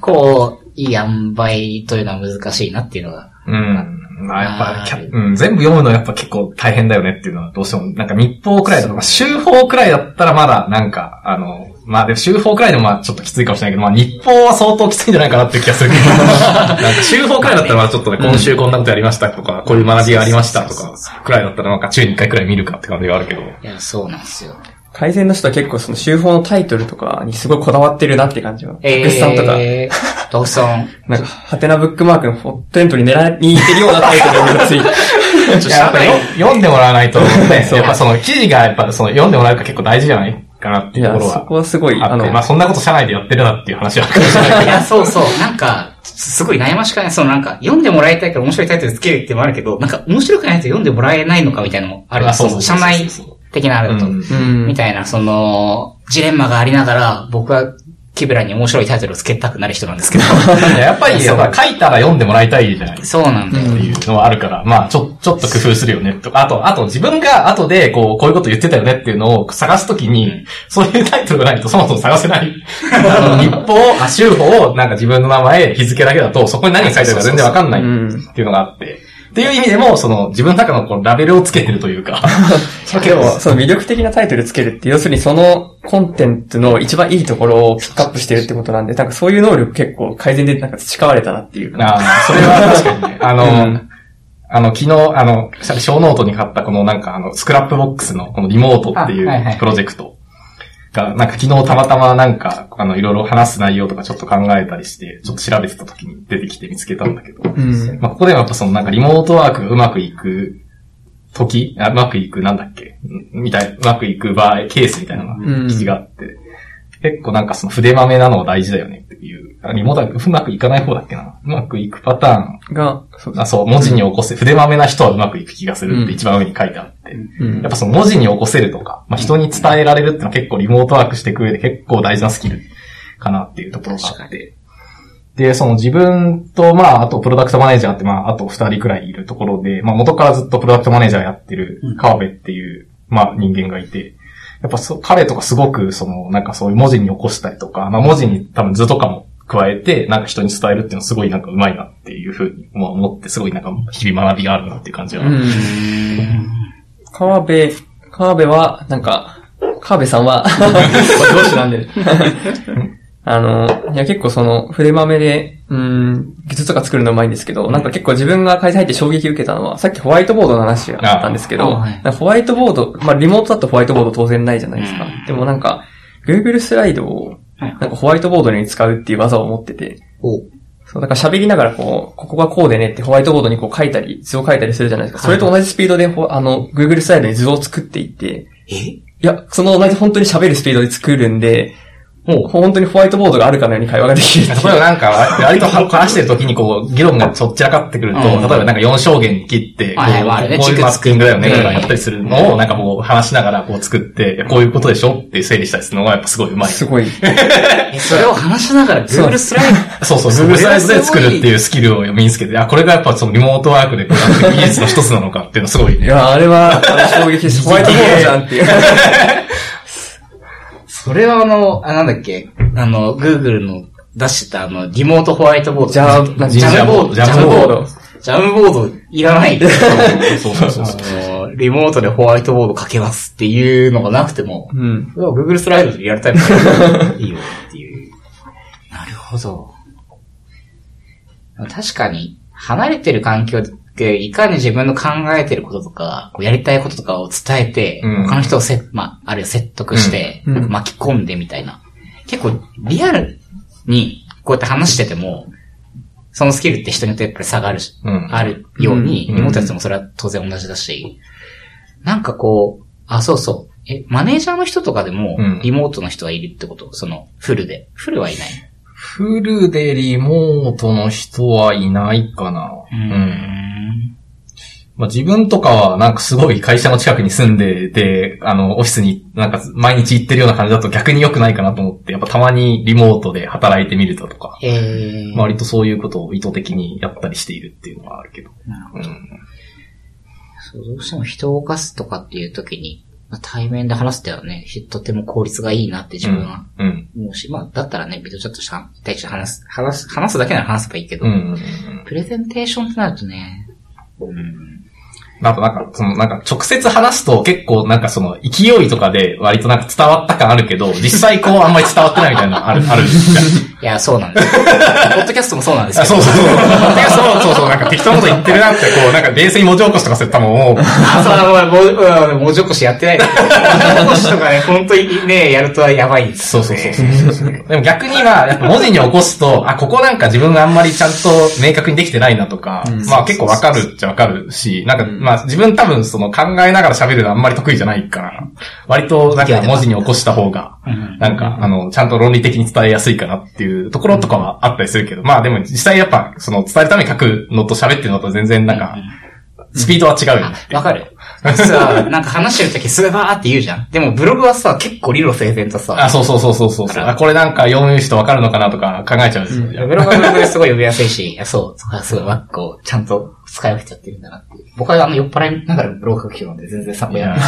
こう、いい塩梅というのは難しいなっていうのが。うん。まあ、やっぱうん、全部読むのやっぱ結構大変だよねっていうのはどうしても、なんか日報くらいだとか、週報くらいだったらまだなんか、あの、まあでも週報くらいでもまあちょっときついかもしれないけど、まあ日報は相当きついんじゃないかなっていう気がするけど、なんか週報くらいだったらまあちょっとね、今週こんなことやりましたとか、こういう学びがありましたとか、くらいだったらなんか週に1回くらい見るかって感じがあるけど、いや、そうなんですよ。改善の人は結構その週報のタイトルとかにすごいこだわってるなって感じは。え福士さんとか、ー、ドクさん。なんか、ハテナブックマークのフォットエントに狙いに行ってるようなタイトルがついて。[laughs] いややっぱよ読んでもらわないとね、[laughs] そうやっぱその記事がやっぱその読んでもらうか結構大事じゃないかなっていうところはそこはすごい、あのまあそんなこと社内でやってるなっていう話はあるかもしれないいや、そうそう。なんか、すごい悩ましくない？そのなんか、読んでもらいたいから面白いタイトルつけるってもあるけど、なんか面白くないと読んでもらえないのかみたいなのもある。あそうそうそうの社内的なあれだと。みたいな、その、ジレンマがありながら、僕はキブラに面白いタイトルをつけたくなる人なんですけど。い [laughs] ややっぱり、やっぱ書いたら読んでもらいたいじゃない？そうなんだよ。っていうのはあるから、まあ、ちょ、ちょっと工夫するよね、とか、あと、あと自分が後で、こう、こういうこと言ってたよねっていうのを探すときに、そういうタイトルがないとそもそも探せない。あの、日報、あ、週報を、なんか自分の名前、日付だけだと、そこに何が書いてあるか全然わかんないうんっていうのがあって、っていう意味でも、その、自分の中のこうラベルをつけてるというか、[laughs] でも、その魅力的なタイトルつけるって、要するにそのコンテンツの一番いいところをピックアップしてるってことなんで、なんかそういう能力結構改善でなんか培われたなっていうか。ああ、それは確かにね。あの、うん。あの、昨日、あの、ショーノートに書いたこのなんかあの、 Scrapbox のこのリモートっていうプロジェクトが、なんか昨日たまたまなんか、あの、いろいろ話す内容とかちょっと考えたりして、ちょっと調べてた時に出てきて見つけたんだけど、うん。まあ、ここではやっぱそのなんかリモートワークがうまくいく時あうまくいくなんだっけ？んみたい、うまくいく場合、ケースみたいなのうん。が記事があって、結構なんかその筆豆なのは大事だよねっていう、あリモートうまくいかない方だっけな。うまくいくパターン。が、そうあ、そう、文字に起こせ、筆豆な人はうまくいく気がするって一番上に書いてあって。うん。やっぱその文字に起こせるとか、まあ、人に伝えられるってのは結構リモートワークしていく上で結構大事なスキルかなっていうところがあって。で、その自分と、まあ、あとプロダクトマネージャーって、まあ、あと二人くらいいるところで、まあ、元からずっとプロダクトマネージャーやってる川辺っていう、まあ、人間がいて、やっぱそ、彼とかすごく、その、なんかそういう文字に起こしたりとか、まあ、文字に多分図とかも加えて、なんか人に伝えるっていうのはすごいなんか上手いなっていうふうにまあ思って、すごいなんか日々学びがあるなっていう感じは。うん。川辺、川辺は、なんか、川辺さんは、[laughs] 上司なんで？あの、いや結構その、筆豆で、うん、術とか作るのうまいんですけど、なんか結構自分が会社入って衝撃受けたのは、さっきホワイトボードの話があったんですけど、はい。ホワイトボード、まあリモートだとホワイトボード当然ないじゃないですか。うん。でもなんか、Google スライドを、はい。なんかホワイトボードに使うっていう技を持ってて、お。そう、だから喋りながらこう、ここがこうでねってホワイトボードにこう書いたり、図を書いたりするじゃないですか。それと同じスピードでほ、あの、Google スライドに図を作っていって、え？いや、その同じ本当に喋るスピードで作るんで、も本当にホワイトボードがあるかのように会話ができる例えばなんか、割と話してる時にこう、議論がそっちらかってくると、うん例えばなんか4証言切って、こうはいうマスキングだよね、軸とかやったりするのを、なんかもう話しながらこう作って、こういうことでしょって整理したりするのがやっぱすごいうまい。すごい。[laughs] え、それを話しながら Google スライド、そうそう、Google スライドで作るっていうスキルを身につけて、あ、これがやっぱそのリモートワークでこうやってる技術の一つなのかっていうのすごいね。いや、あれは、衝撃です。[laughs] ホワイトボードじゃんっていう。[laughs] それはあの、あ、なんだっけ？あの、Google の出してたあの、リモートホワイトボード。ジャーなんかジャムボード。ジャムボードジャムボードいらない。そうそうそうそう。リモートでホワイトボード書けますっていうのがなくても、うん。Google スライドでリアルタイムいいよっていう。なるほど。確かに、離れてる環境で、いかに自分の考えてることとか、こうやりたいこととかを伝えて、うん他の人をせ、まあ、あるいは説得して、うん巻き込んでみたいな。結構、リアルに、こうやって話してても、そのスキルって人によってやっぱり差があるし、うんあるように、うんリモートもそれは当然同じだし、なんかこう、あ、そうそう。え、マネージャーの人とかでもうん、リモートの人はいるってこと、その、フルで。フルはいない。フルでリモートの人はいないかな。うーん。まあ、自分とかはなんかすごい会社の近くに住んでて、あの、オフィスになんか毎日行ってるような感じだと逆に良くないかなと思って、やっぱたまにリモートで働いてみるだとか、えー。割とそういうことを意図的にやったりしているっていうのはあるけど。なるほど。うん。そう、どうしても人を動かすとかっていう時に、まあ対面で話すってはね、ひとても効率がいいなって自分はうん。思うし、まあ、だったらね、ビデオチャットした、一対一で話す、話す、話すだけなら話せばいいけど、うん。うんうん。プレゼンテーションってなるとね、うん。あとなんか、そのなんか直接話すと結構なんかその勢いとかで割となんか伝わった感あるけど、実際こうあんまり伝わってないみたいなのある、あるじゃん。いや、そうなんですよ。[laughs] ポッドキャストもそうなんですあ、けど。そうそうそう。そうそうそう、なんか適当なこと言ってるなって、こう、なんか冷静に文字起こしとかすると多分もう、あ、そうだ、もう、文字起こしやってないです。文字起こしとかね、本当にね、やるとやばいんですよそうそうね。そうそうそう。でも逆には、やっぱ文字に起こすと、あ、ここなんか自分があんまりちゃんと明確にできてないなとか、まあ結構わかるっちゃわかるし、なんか、ままあ自分多分その考えながら喋るのあんまり得意じゃないから、割となんか文字に起こした方が、うんなんか、あの、ちゃんと論理的に伝えやすいかなっていうところとかはあったりするけど、まあでも実際やっぱ、その伝えるために書くのと喋ってるのと全然なんか、スピードは違うよね。わかる。さ、なんか話してるときすぐバーって言うじゃん。でもブログはさ、結構理路整然とさ、あ、そうそうそうそうそうそう。あ、これなんか読む人わかるのかなとか考えちゃうんですよ。ブログはブログですごい呼びやすいし、いやそう、そこはすごい、わこう、ちゃんと使い分けちゃってるんだなって。僕はあの、酔っ払いながらブログ書く人なんで全然参考にならない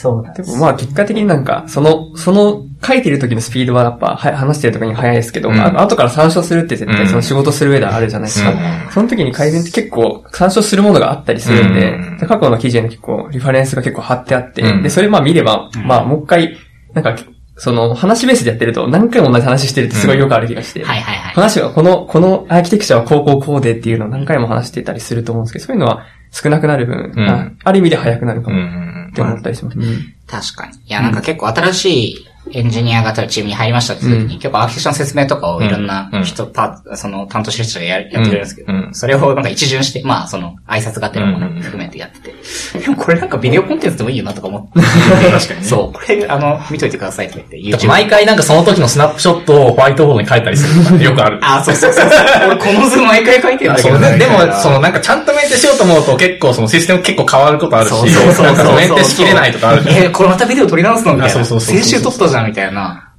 そうなんで。ですもまあ結果的になんか、その、その書いてる時のスピードはやっぱは話してる時に速いですけど、うん。あ後から参照するって絶うん。対その仕事する上ではあるじゃないですか。う。んその時に改善って結構参照するものがあったりするんで、うん。で過去の記事への結構リファレンスが結構貼ってあって、うん。で、それまあ見れば、うん。まあもう一回、なんか、その話ベースでやってると何回も同じ話してるってすごいよくある気がして、はいはいはい。話はこの、このアーキテクチャはこうこうこうでっていうのを何回も話してたりすると思うんですけど、そういうのは少なくなる分、うん。あある意味で早くなるかうんうもんって思ったりします。うん確かに。いや、なんか結構新しいエンジニアがチームに入りましたって時に、うん結構アーキテクチャの説明とかをいろんな人、パその担当してる人がややってくれるんですけど、うんそれをなんか一巡して、まあその挨拶がてらもうん含めてやってて、でもこれなんかビデオコンテンツでもいいよなとか思って。確かにねそう、これあの、見といてくださいとか言って、YouTube。毎回なんかその時のスナップショットをホワイトボードに書いたりするよくある。あ、そうそうそう。俺この図毎回書いてるんだけどね。でも、その、のなんかちゃんとメンテしようと思うと結構そのシステム結構変わることあるし、そうそうそうそう。メンテしきれないとかあるじゃん。えーこれまたビデオ撮り直すのみたいな。あそうそうそうそう先週撮ったじゃんみたいな。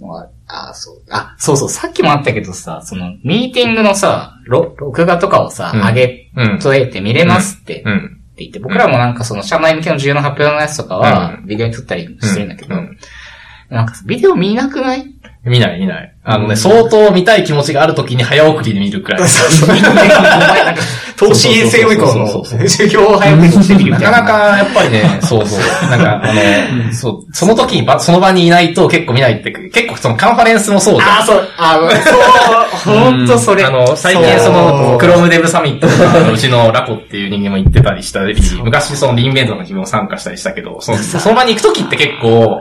まあ、あ、そう。あ、そうそう。さっきもあったけどさ、その、ミーティングのさ、ろ録画とかをさ、うん上げうんとえて見れますって、ってうん。言って、僕らもなんかその、社内向けの重要な発表のやつとかはう、ビデオに撮ったりしてるんだけど、うんなんかビデオ見なくない？見ない見ない。あのね、相当見たい気持ちがある時に早送りで見るくらい。[laughs] 投資衛星予備校のそうそうそうそう [laughs] 授業を早くにしてみるみたな。ないかなか、やっぱりね、[laughs] そうそう。なんか、あの、そう、その時にば、[laughs] その場にいないと結構見ないって、結構そのカンファレンスもそうじゃんあ、そう、あ、そう、ほんとそれ。あの、最近その、クロームデブサミットとか、うちのラコっていう人間も行ってたりしたり、昔そのリンベントの日も参加したりしたけど、そのその場に行くときって結構、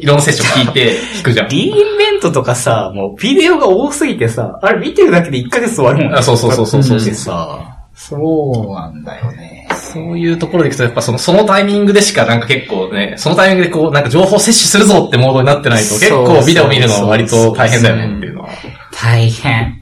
いろんなセッション聞いて、聞くじゃん。リーンベントとかさ、もうビデオが多すぎてさ、あれ見てるだけで1ヶ月終わるもんね。あそうそうそうそうそうでさ、そうなんだよね。そういうところでいくと、やっぱその、そのタイミングでしかなんか結構ね、そのタイミングでこう、なんか情報摂取するぞってモードになってないと、結構ビデオ見るのは割と大変だよねっていうのは。大変。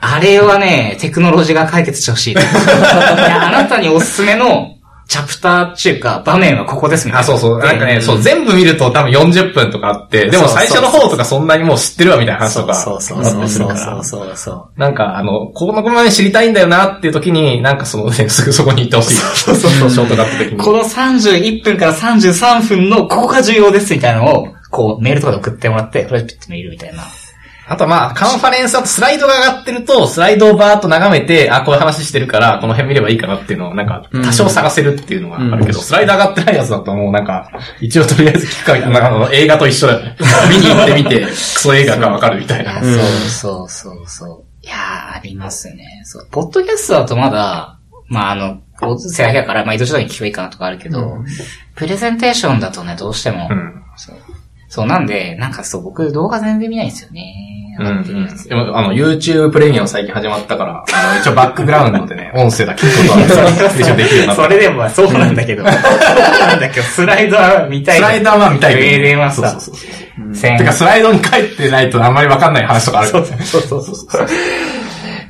あれはね、テクノロジーが解決してほしい。[laughs] いや、あなたにおすすめのチャプターっていうか、場面はここですみたいな。あ、そうそう。なんかね、そう、全部見ると多分40分とかあって、でも最初の方とかそんなにもう知ってるわみたいな話とか、そうそうそうそうそうそうそう。なんか、あの、このまで知りたいんだよなっていう時に、なんかその、ね、すぐそこに行ってほしい。そうそうそう。ショートカット的に。この31分から33分のここが重要ですみたいなのを、こう、メールとかで送ってもらって、これピッて見るみたいな。あとまあ、カンファレンスだとスライドが上がってると、スライドをバーっと眺めて、あ、こういう話してるから、この辺見ればいいかなっていうのを、なんか、多少探せるっていうのがあるけど、スライド上がってないやつだともうなんか、一応とりあえず聞くかみたいな、なんかあの映画と一緒だよね。[laughs] 見に行ってみて、クソ映画がわかるみたいな。そうそうそうそう。いやー、ありますね。そう。ポッドキャストだとまだ、まああの、音声だけだから、まあ移動手段に聞けばいいかなとかあるけど、プレゼンテーションだとね、どうしても、うん。そう。そうなんで、なんかそう、僕動画全然見ないんですよね。うん上がってるやつでも、あの、YouTube プレミアム最近始まったから、あの、一応バックグラウンドでね、[laughs] 音声だけ聞くことは、一応できるようになった。[laughs] それでもまあそうなんだけど、そうなんだけど、スライドは見たい。スライダーは見たい。上ではさ、そうそうそう。千てか、スライドに書いてないとあんまりわかんない話とかあるそうそうそう。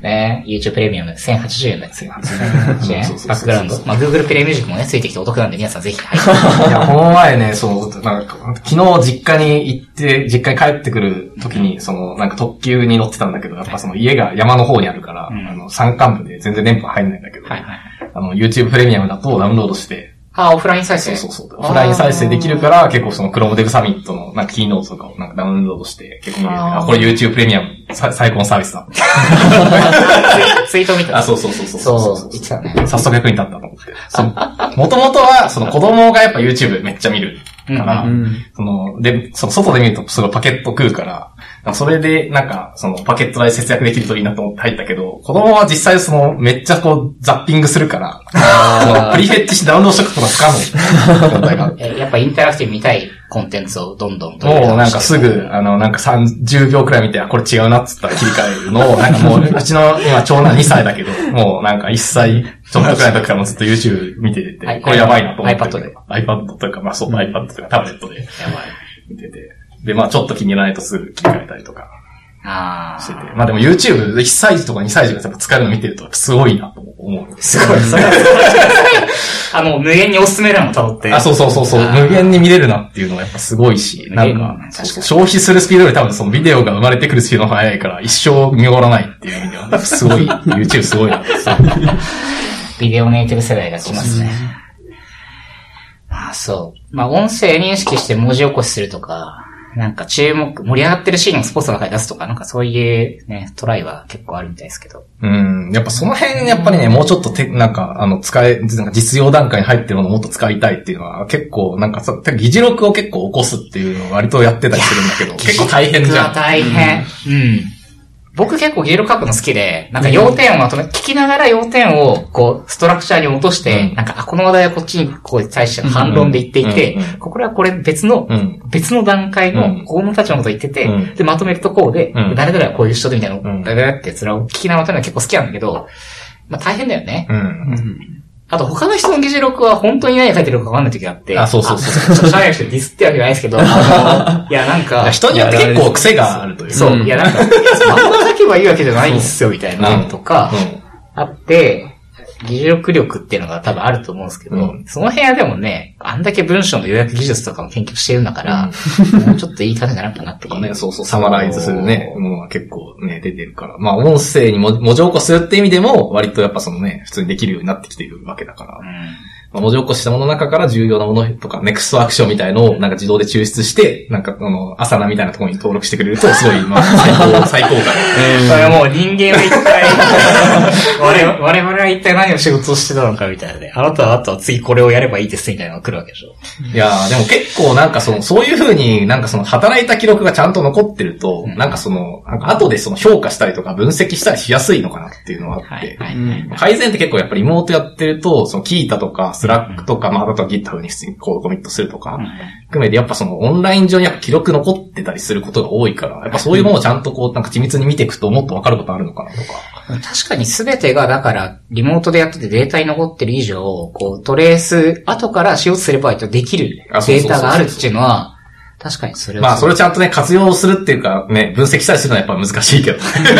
ね YouTube プレミアム1080円だよ。1080円そうそうそうそうバックグラウンド。まあ Google プレイミュージックもね、ついてきてお得なんで皆さんぜひ入って。[laughs] いや、この前ね、その、なんか、昨日実家に行って、実家に帰ってくる時に、その、なんか特急に乗ってたんだけど、やっぱその家が山の方にあるから、うんあの、山間部で全然電波入んないんだけど、はいはい。あの、YouTube プレミアムだとダウンロードして、あ、オフライン再生そうそうそう。オフライン再生できるから、結構その Chrome Dev サミットのなんかキーノートとかをなんかダウンロードして、結構見れるあーあ、これ YouTube プレミアムさ最高のサービスだ。[laughs] ツイート見た。あ、そうそうそうそうそう、言ってたね。早速役に立ったと思って。そう。もともとは、その子供がやっぱ YouTube めっちゃ見るから、うんその、で、その外で見るとすごいパケット食うから、それで、なんか、その、パケット代節約できるといいなと思って入ったけど、子供は実際その、めっちゃこう、ザッピングするから、そ [laughs] のプリフェッチしてダウンロードしとくことが不可能。えやっぱインタラクティブ見たいコンテンツをどんどんどんどもうなんかすぐ、あの、なんか30秒くらい見て、あ、これ違うなっつったら切り替えるのを、なんかもう、うちの今長男2歳だけど、[laughs] もうなんか1歳ちょっとくらいの時からもずっと YouTube 見てて、はいこれやばいなと思って。iPad で。iPad というか、まあそう、iPad というかタブレットでやばい。見てて。で、まあちょっと気に入らないとすぐ切り替えたりとか。あしてて。あ。まあでも YouTube、1歳児とか2歳児がやっぱ使えるの見てると、すごいなと思う。すごい、それはあの、無限におすすめ欄を辿って。あ、そうそうそうそう。無限に見れるなっていうのはやっぱすごいし、なんか、消費するスピードより多分そのビデオが生まれてくるスピードが速いから、一生見終わらないっていう。意味では、すごい、YouTube すごいなってさ。ビデオネイティブ世代が来ますね。ああ、そう。まあ、音声認識して文字起こしするとか、なんか注目、盛り上がってるシーンをスポーツの中に出すとか、なんかそういうね、トライは結構あるみたいですけど。うん。やっぱその辺、やっぱりね、もうちょっとて、なんか、あの、使え、なんか実用段階に入ってるものをもっと使いたいっていうのは、結構、なんかさ、議事録を結構起こすっていうのを割とやってたりするんだけど、結構大変じゃん。大変。うん。僕結構ゲール書くの好きで、なんか要点をまとめ、聞きながら要点を、こう、ストラクチャーに落として、うん。なんか、あ、この話題はこっちに、こう、対しての反論で言っていてうん。うんうん、これはこれ別の、うん。別の段階うん。の、このたちのこと言ってて、うん。で、まとめるとこうで、うん。誰々はこういう人でみたいなのを、うん。だだだって、それを聞きながらまとめるの結構好きなんだけど、まあ大変だよね。うん。あと他の人の議事録は本当に何書いてるかわかんない時があって。あそうそうそう。あちょっと社内の人ディスってわけじゃない。ですけど、あのいやなんか、人によって結構癖があるという。か。そう、うん。いやなんか、いやまんま書けばいいわけじゃないんですよ、[laughs] みたいなのとか、うん。あって、議事録力っていうのが多分あると思うんですけど、うんその辺はでもね、あんだけ文章の予約技術とかも研究してるんだから、もうちょっといい感じになるかな。とかね、そうそう、サマライズするね、ものが結構ね、出てるから。まあ、音声に文文字起こしするって意味でも、割とやっぱそのね、普通にできるようになってきているわけだから。うんまあ、文字起こししたものの中から重要なものとか、ネクストアクションみたいのをなんか自動で抽出して、なんかあの、アサナみたいなところに登録してくれると、すごい、まあ、最高、最高感。それはもう人間は一体、[laughs] 我々我々は一体何を仕事をしてたのかみたいなね。あなたはあとは次これをやればいいですみたいなのが来るわけでしょ。いやーでも結構なんかその、そういう風になんかその働いた記録がちゃんと残ってると、うんなんかその、なんか後でその評価したりとか分析したりしやすいのかなっていうのはあって、改善って結構やっぱりリモートやってると、その Qiita とか Slack とか、まああとは GitHub に普通にコードコミットするとか、含めてやっぱそのオンライン上にやっぱ記録残ってたりすることが多いから、やっぱそういうものをちゃんとこうなんか緻密に見ていくともっとわかることあるのかなとか。確かに全てが、だから、リモートでやっててデータに残ってる以上、こう、トレース、後からしようとすればできるデータがあるっていうのは、確かにそれは。まあそれをちゃんとね、活用するっていうかね、分析したりするのはやっぱ難しいけど。[laughs] た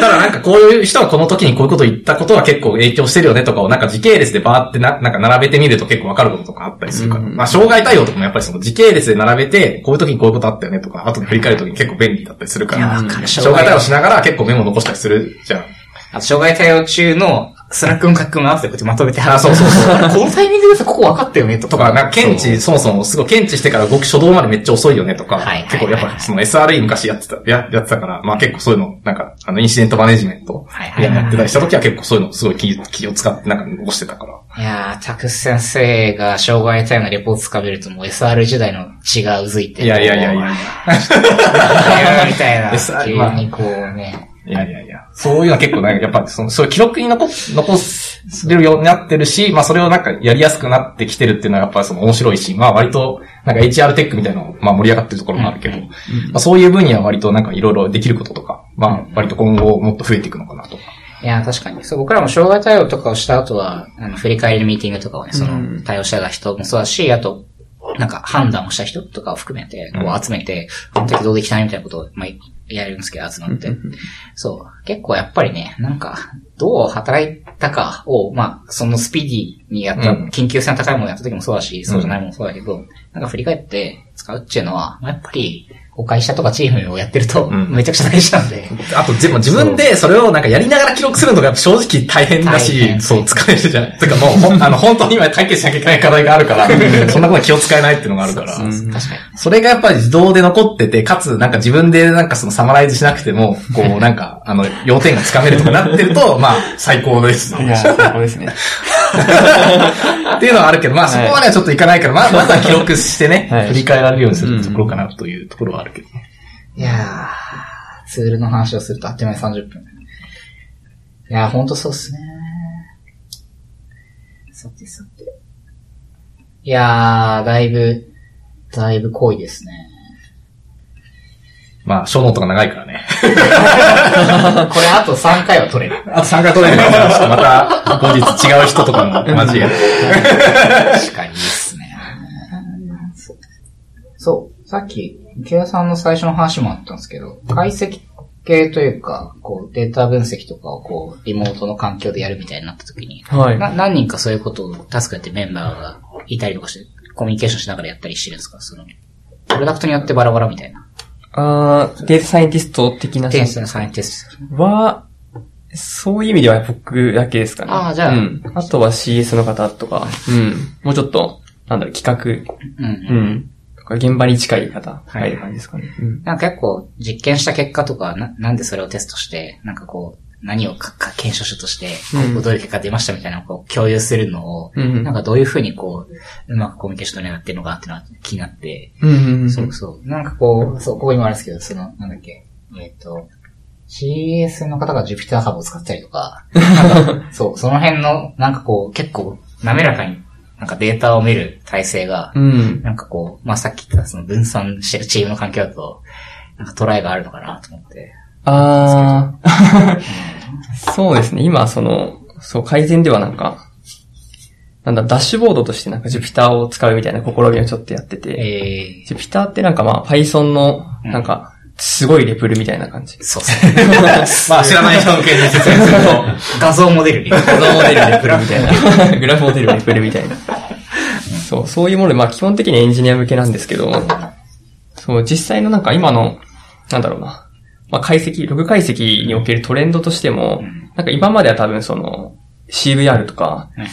だなんかこういう人はこの時にこういうことを言ったことは結構影響してるよねとかをなんか時系列でバーってな、なんか並べてみると結構わかることとかあったりするから。うんまあ障害対応とかもやっぱりその時系列で並べて、こういう時にこういうことあったよねとか、後で振り返る時に結構便利だったりするかいや、ら。わかる。障害対応しながら結構メモ残したりするじゃん。あと、障害対応中の、 Slack の書き込みを後でこうやってまとめてあそうそう [laughs] このタイミングでさ、ここ分かったよね、ととか、なんか検知、そもそもすごい検知してから動く初動までめっちゃ遅いよねとか、はい結構やっぱその SRE 昔やってた、ややってたから、まあ結構そういうの、なんか、あの、インシデントマネジメントやってたりした時は結構そういうのすごい気気を使ってなんか残してたから。いやー、タクス先生が障害対応のレポートつかめるともう SR 時代の血がうずいて。いやいやいやいや。[laughs] みたいな。急にこうね。いやいやいや。そういうのは結構なんか、やっぱその、そういう記録に残す、残せるようになってるし、まあそれをなんかやりやすくなってきてるっていうのはやっぱりその面白いし、まあ割と、なんか HR テックみたいなの、まあ盛り上がってるところもあるけど、まあそういう分野は割となんかいろいろできることとか、まあ割と今後もっと増えていくのかなとか。いや、確かに。そう、僕らも障害対応とかをした後は、あの、振り返りのミーティングとかをね、そうんの、対応してた人もそうだし、あと、なんか判断をした人とかを含めて、こうんう集めて、この時どうできたいみたいなことを、まあ、やるんですけど、集まって。そう。結構やっぱりね、なんか、どう働いたかを、まあ、そのスピーディーにやった、うん緊急性の高いものをやった時もそうだし、そうじゃないものもそうだけど、なんか振り返って使うっていうのは、まあ、やっぱり、こう会社とかチームをやってると、うんめちゃくちゃ大事なんで。あと、でも自分でそれをなんかやりながら記録するのが正直大変だし、そう、疲れるじゃん。てかもう、あの、本当に今解決しなきゃいけない課題があるから、そんなことに気を使えないっていうのがあるから。うん確かに。それがやっぱり自動で残ってて、かつ、なんか自分でなんかそのサマライズしなくても、こう、[laughs] なんか、あの、要点がつかめるとかなってると、[laughs] まあ、最高ですね。いや、最高ですね。[laughs] っていうのはあるけど、まあ、はいそこまではちょっといかないから、まあ、まずは記録してね、はい振り返られるようにするところかなというところはあるけどね。いやー、ツールの話をするとあっという間に30分。いやー、ほんとそうっすね。さてさて。いやー、だいぶ、だいぶ濃いですね。まあ、ショーノートが長いからね。[laughs] これあと3回は取れる。あと3回取れるから、ちょっとまた、後日違う人とかも交えて。確かにいいっすね。そうそう。さっき、池田さんの最初の話もあったんですけど、解析系というか、こう、データ分析とかをこう、リモートの環境でやるみたいになった時に、はい。な何人かそういうことをタスクやってメンバーがいたりとかして、コミュニケーションしながらやったりしてるんですか？その、プロダクトによってバラバラみたいな。あーデータサイエンティスト的なテンスのサイエンティスト。は、そういう意味では僕だけですかね。あーじゃあうん。あとは CS の方とか、うん。もうちょっと、なんだろう、企画、うん。うん。とか現場に近い方、はい感じですかね。うん。なんか結構実験した結果とか、な、なんでそれをテストして、なんかこう、何をかか検証書として、どういう結果出ましたみたいなのをこう共有するのを、うんなんかどういうふうにこう、うまくコミュニケーション取りながってるのかっていうのは気になって、うんうんうん。そうそう。なんかこう、そう、ここにもあるんですけど、その、なんだっけ、えっ、と、CS の方が Jupyter Hub を使ったりとか、[laughs] そう、その辺の、なんかこう、結構滑らかに、なんかデータを見る体制が、うん。なんかこう、まあ、さっき言ったその分散してるチームの環境だと、なんかトライがあるのかなと思って。あー、そうですね。今、その、そう、改善ではなんか、なんだ、ダッシュボードとしてなんか Jupyter を使うみたいな試みをちょっとやってて、え Jupyter ってなんかまあ Python の、なんか、すごいレベルみたいな感じー、。そうそう。[laughs] まあ、知らない人向けに説明すると、[laughs] 画像モデルに。画像モデルレベルみたいな。[laughs] グラフモデルレベルみたいな。そう、そういうもので、まあ基本的にエンジニア向けなんですけど、そう、実際のなんか今の、なんだろうな。まあ解析、ログ解析におけるトレンドとしても、なんか今までは多分その、CVR とかうん、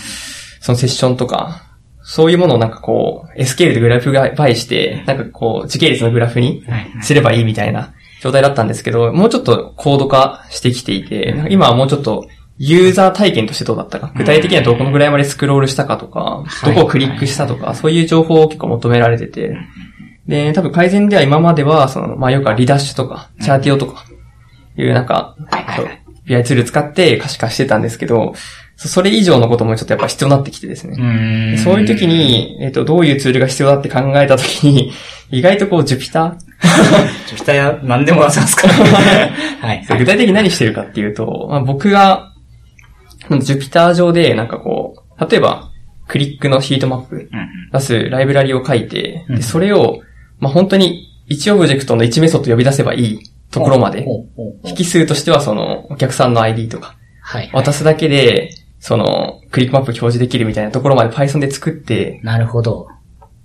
そのセッションとか、そういうものをなんかこう、SQL でグラフが映して、なんかこう、時系列のグラフにはいすればいいみたいな状態だったんですけど、もうちょっと高度化してきていて、今はもうちょっとユーザー体験としてどうだったか、具体的にはどこのぐらいまでスクロールしたかとか、はい。どこをクリックしたとか、そういう情報を結構求められてて、で、多分改善では今までは、その、まあ、よくはリダッシュとか、チャーティオとか、いうなんか、はいはいはい BI ツール使って可視化してたんですけど、そそれ以上のこともちょっとやっぱ必要になってきてですね。そういう時、に、えっ、と、どういうツールが必要だって考えた時に、意外とこう、Jupyter? ジュピター [laughs] 何でも出せますから。[laughs] はい。具体的に何してるかっていうと、まあ、僕が、Jupyter 上で、なんかこう、例えば、クリックのヒートマップ出すライブラリを書いて、うんでそれを、まあ、本当に1オブジェクトの1メソッド呼び出せばいいところまで、引数としてはその、お客さんの ID とか、はい。渡すだけで、その、クリックマップ表示できるみたいなところまで Python で作って、なるほど。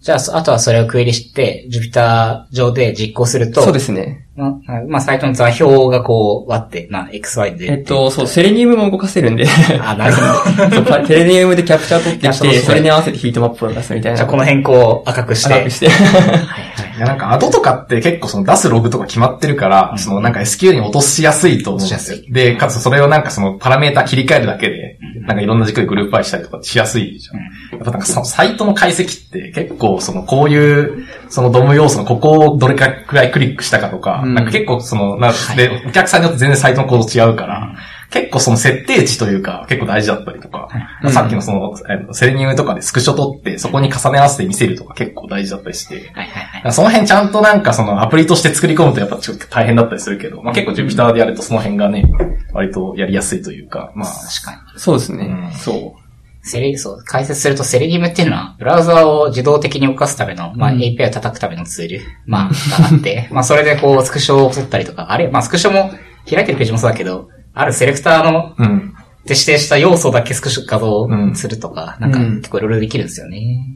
じゃあ、そあとはそれをクエリして、 Jupyter 上で実行すると、そうですね。まあ、まあ、サイトの座標がこう、割って、まあ、XY で。えっと、そう、 Selenium も動かせるんで、あ、なるほど。[laughs] そうパセレニウムでキャプチャー取ってきてそれに合わせてヒートマップを出すみたいな。じゃあ、この辺こう、赤くして。赤くして。はいはいいやなんかアドとかって結構その出すログとか決まってるから、うんそのなんか SQL に落としやすいと思うんですよ。で、かつそれをなんかそのパラメータ切り替えるだけで、うんなんかいろんな軸でグループ化したりとかしやすいじゃん。やっぱなんかそのサイトの解析って結構そのこういうそのドム要素のここをどれくらいクリックしたかとか、うんなんか結構その、なはいで、お客さんによって全然サイトのコード違うから、結構その設定値というか結構大事だったりとか、うん。さっきのその、えーセレニウムとかでスクショ取ってそこに重ね合わせて見せるとか結構大事だったりして、はいはいはい。その辺ちゃんとなんかそのアプリとして作り込むとやっぱちょっと大変だったりするけど、まあ結構 Jupyter でやるとその辺がね、割とやりやすいというか、まあ、確かに。そうですね。うん。そセレ、そう、解説するとセレニムっていうのは、ブラウザを自動的に動かすための、まあ、うん。API を叩くためのツール、まあ、があって、[laughs] まあ、それでこう、スクショを取ったりとか、あれ、まあ、スクショも、開いてるページもそうだけど、あるセレクターの、うん。で指定した要素だけスクショ画像するとか、なんか、うん結構いろいろできるんですよね。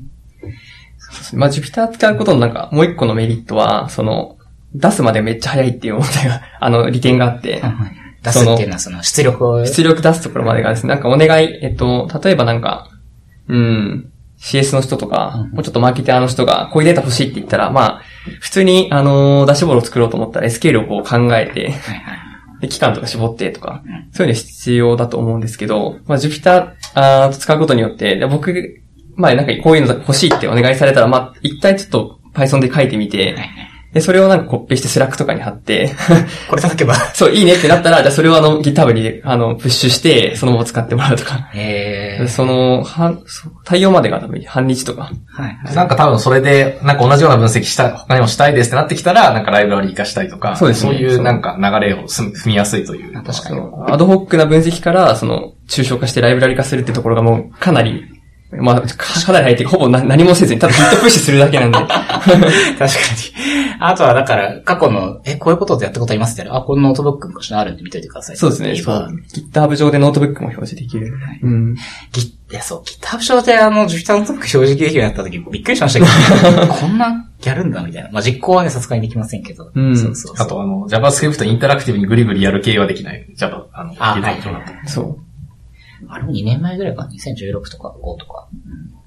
う。まあ、Jupyter 使うことのなんか、もう一個のメリットは、その、出すまでめっちゃ早いっていう問題が、[laughs] あの、利点があって、出すっていうのはその出力を、出力出すところまでがですね、なんかお願い、えっと、例えばなんか、うん、CS の人とか、うんもうちょっとマーケティアの人が、こういうデータ欲しいって言ったら、まあ、普通に、あのーダッシュボードを作ろうと思ったら SQL をこう考えて、はいはいで期間とか絞ってとかうん、そういうの必要だと思うんですけど、まあ、Jupyter あー使うことによって、で僕、まあなんかこういうの欲しいってお願いされたら、まあ、一旦ちょっと Python で書いてみて、で、それをなんかコピペして Slack とかに貼って、[laughs] これ叩けば。[laughs] そう、いいねってなったら、じゃあそれをあの GitHub にあのプッシュして、そのまま使ってもらうとか。えでその、は対応までが多分半日とか。はいはい。なんか多分それで、なんか同じような分析した、他にもしたいですってなってきたら、なんかライブラリー化したりとか、そうですねそういうなんか流れをす踏みやすいという。確かに。アドホックな分析から、その、抽象化してライブラリ化するってところがもうかなり、まあ、かかなり入って、ほぼな何もせずに、ただ Git プッシュするだけなんで。[laughs] 確かに。あとはだから、過去の、え、こういうことってやったことありますってあ、このノートブック昔のあるんで見といてください。そうですね。そう。GitHub 上でノートブックも表示できる。うん。ギいや、そう、GitHub 上であの、Jupyter ノートブック表示できるようになった時、びっくりしましたけど、[laughs] こんなやるんだみたいな。まあ、実行はね、さすがにできませんけど。うんそうそうそう。あとあの、JavaScript インタラクティブにグリグリやる系はできない。Java、あの、あ Git はいそう。あれも2年前ぐらいか、2016とか5とか。うん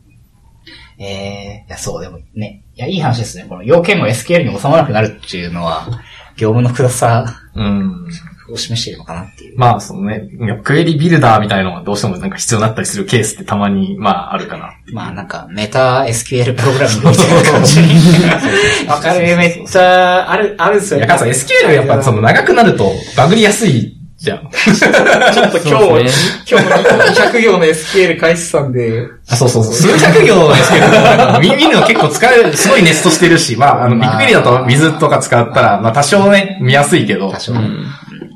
えー、いや、そう、でもね、いや、いい話ですね。この要件を SQL に収まらなくなるっていうのは、業務の暗さうん。を示しているのかなっていう。まあ、そのね、クエリビルダーみたいなのがどうしてもなんか必要になったりするケースってたまに、まあ、あるかな。まあなんか、メタ SQL プログラミングみたいな感じに。わかる、めっちゃ、ある、あるんですよいや、かつ SQL やっぱその長くなるとバグりやすいじゃん。[laughs] ちょっと今日、今日の200行の SQL 返したんで、あ、そうそうそう。数百行の SQL 見見るの結構使える、すごいネストしてるし、まあ、あの、ビまあッグベリーだと水とか使ったら、まあ多少ね、見やすいけど多、少ね。うん。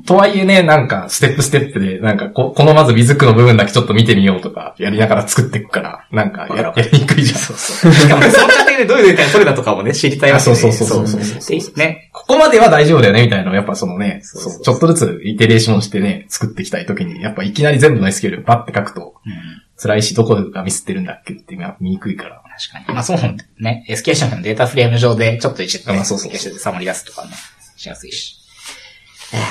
とはいえね、なんか、ステップステップで、なんかこ、このまず水区の部分だけちょっと見てみようとか、やりながら作っていくから、なんかや、やりにくいじゃん。そうそう。[laughs] しかも、その過程でどういうデータが取れたとかもね、知りたいわけで。あそうそうそうそうそうでね。ここまでは大丈夫だよね、みたいなのをやっぱそのね、ちょっとずつイテレーションしてね、作っていきたいときに、やっぱいきなり全部の SQL バッて書くと、うん。辛いし、どこがミスってるんだっけって見にくいから。確かに。まあ、そもそもね、SQL じゃなくてデータフレーム上でちょっと一って、あまあそうそうサマリ出すとかね、しやすいし。いや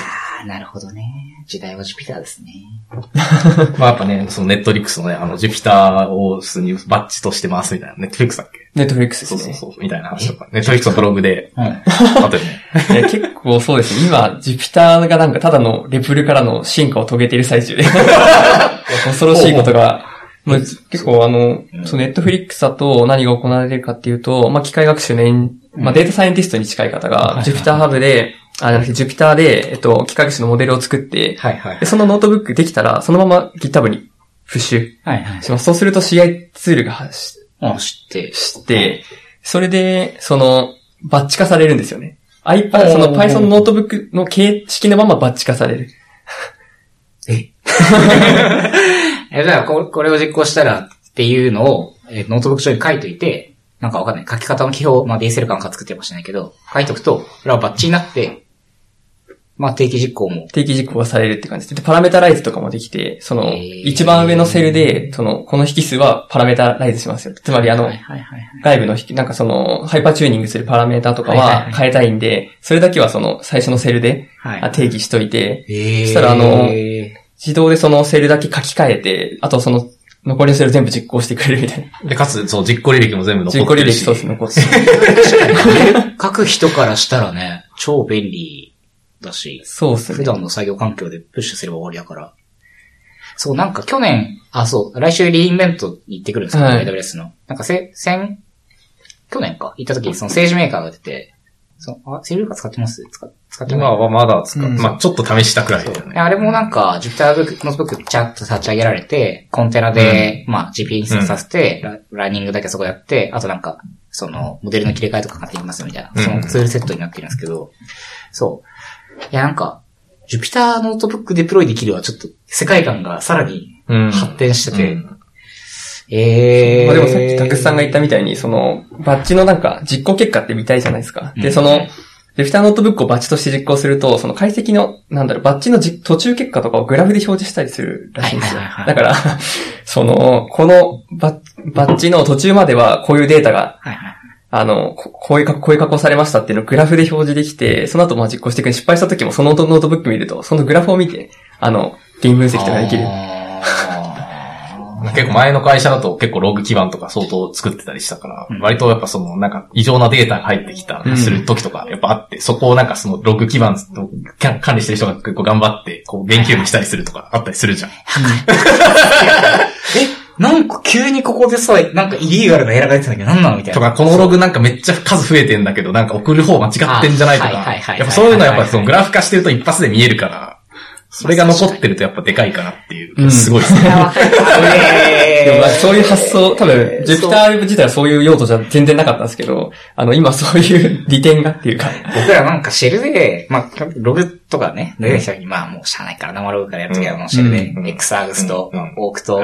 ー、なるほどね。時代は Jupyter ですね。[laughs] まあやっぱね、そのネットフリックスのね、あの、ジュピターを普通にバッチとしてますみたいな、ネットフリックスだっけ？ネットフリックスですね。そうそうそう、みたいな話とか、ネットフリックスのブログで、うん。あったよね。いや結構そうですね。今、 Jupyter がなんかただの REPL からの進化を遂げている最中で。[laughs] 恐ろしいことが。まあ、結構あの、そのネットフリックスだと何が行われているかっていうと、まあ、機械学習のまあ、データサイエンティストに近い方が、 JupyterHub で、あ、じゃ Jupyter で、えっと、機械学習のモデルを作って、はいはいで、。そのノートブックできたら、そのまま GitHub にプッシュはいはい。します。そうすると CI ツールが発しもう知って。して、それで、その、バッチ化されるんですよね。iPad、その Python のノートブックの形式のままバッチ化される。え、[laughs] じゃあこ、これを実行したらっていうのを、えーノートブック上に書いといて、なんかわかんない。書き方の記法、まあ DSL 感か作ってるかもしれないけど、書いとくと、それはバッチになって、まあ定期実行も。定期実行がされるって感じで。で、パラメータライズとかもできて、その、一番上のセルで、その、この引数はパラメータライズしますよ。つまりあの。外部の引き、なんかその、ハイパーチューニングするパラメータとかは変えたいんで、それだけはその、最初のセルで定義しといて、えー、そしたらあの自動でそのセルだけ書き換えて、あとその、残りのセル全部実行してくれるみたいな。で、かつ、そう、実行履歴も全部残実行履歴ってるし。そうですね、残ってる。[laughs] 書く人からしたらね、超便利だし、そうですね。普段の作業環境でプッシュすれば終わりだから。そう、なんか去年、あ、そう、来週 re:Invent に行ってくるんですけど、はい AWS の。なんかせ、先、去年か？行った時にその SageMaker が出て、そのあ、 SageMaker 使ってます？使使ってない。今はまだ使う。うん。まあちょっと試したくらいだよね。あれもなんか、Jupyter ノートブックちゃんと立ち上げられて、コンテナで、まあ GPU インスタンスさせて、ラ、ランニングだけそこやって、あとなんか、その、モデルの切り替えとか勝手にできますよみたいな、うん。そのツールセットになってるんですけど、そう。いや、なんか、Jupyter ノートブックデプロイできるはちょっと世界観がさらにうん。発展してて、うんえー。まあでもさっきたくさんが言ったみたいに、その、バッチのなんか実行結果って見たいじゃないですか。で、うんその、レフターノートブックをバッチとして実行すると、その解析の、なんだろう、バッチのじ途中結果とかをグラフで表示したりするらしいんですよ。だから、[laughs] その、このバッバッチの途中まではこういうデータが。あの、ここういうか、こういう加工されましたっていうのをグラフで表示できて、その後まあ実行していく失敗した時もそのノートブック見ると、そのグラフを見て、あの、原因分析とかできる。あ結構前の会社だと結構ログ基盤とか相当作ってたりしたから、うん割とやっぱそのなんか異常なデータが入ってきたうんする時とかやっぱあって、そこをなんかそのログ基盤の管管理してる人が結構頑張って、こう言及にしたりするとかあったりするじゃん。ーなんか急にここでさ、なんかイリーガルなエラーが出てたけど、なんなのみたいな。とか、このログなんかめっちゃ数増えてんだけど、なんか送る方間違ってんじゃないとか。やっぱそういうのはやっぱそのグラフ化してると一発で見えるから、[laughs] それが残ってるとやっぱでかいかなっていう。う。ん。すごいですね。[laughs] いやわかる。[laughs] でもそういう発想、多分、ージュピター自体はそういう用途じゃ全然なかったんですけど、あの、今そういう利点がっていうか、僕らなんかシェルで、まあ、ログとかね、出てきた時に、まあもうしゃあないから生ログからやるときはもうシェルで、うん。XArgs とうん。オークと、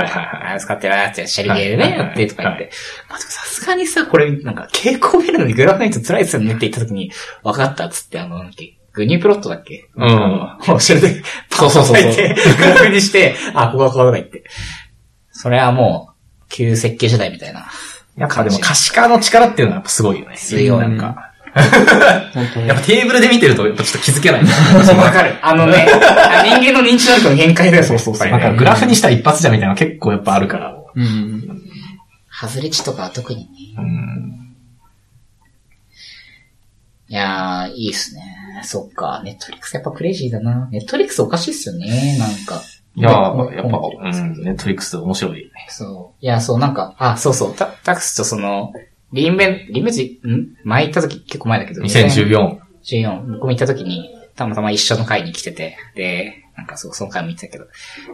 使ってるやつシェルゲーでね、やってとか言って。まあでもさすがにさ、これなんか傾向見るのにグラフないと辛いですよねって言った時に、分かったっつって、あの、グニープロットだっけ？うんあのもうシェルで、[laughs] そうそうそうそうフ [laughs] にして、あ、ここはこうとか言って。それはもう、旧設計時代みたいな。やっぱでも可視化の力っていうのはやっぱすごいよね。強いなんか。やっぱテーブルで見てるとやっぱちょっと気づけない。わかる。あのね、あ [laughs] 人間の認知能力の限界だよね。そうそうそう。なんかグラフにしたら一発じゃみたいなの結構やっぱあるから。うん。外れ値とかは特にね。うん。いやー、いいっすね。そっか。ネットフリックスやっぱクレイジーだな。ネットフリックスおかしいっすよね。なんか。いややっぱ、もううん、ネットフリックス面白い。そう。いや、そう、なんか、あ、そうそう。タタクスとその、 re:Inven、re:Invent、ん？前行った時、結構前だけど。2014。14。僕も行った時に、たまたま一緒の会に来てて、で、なんかそう、その会も見てたけど、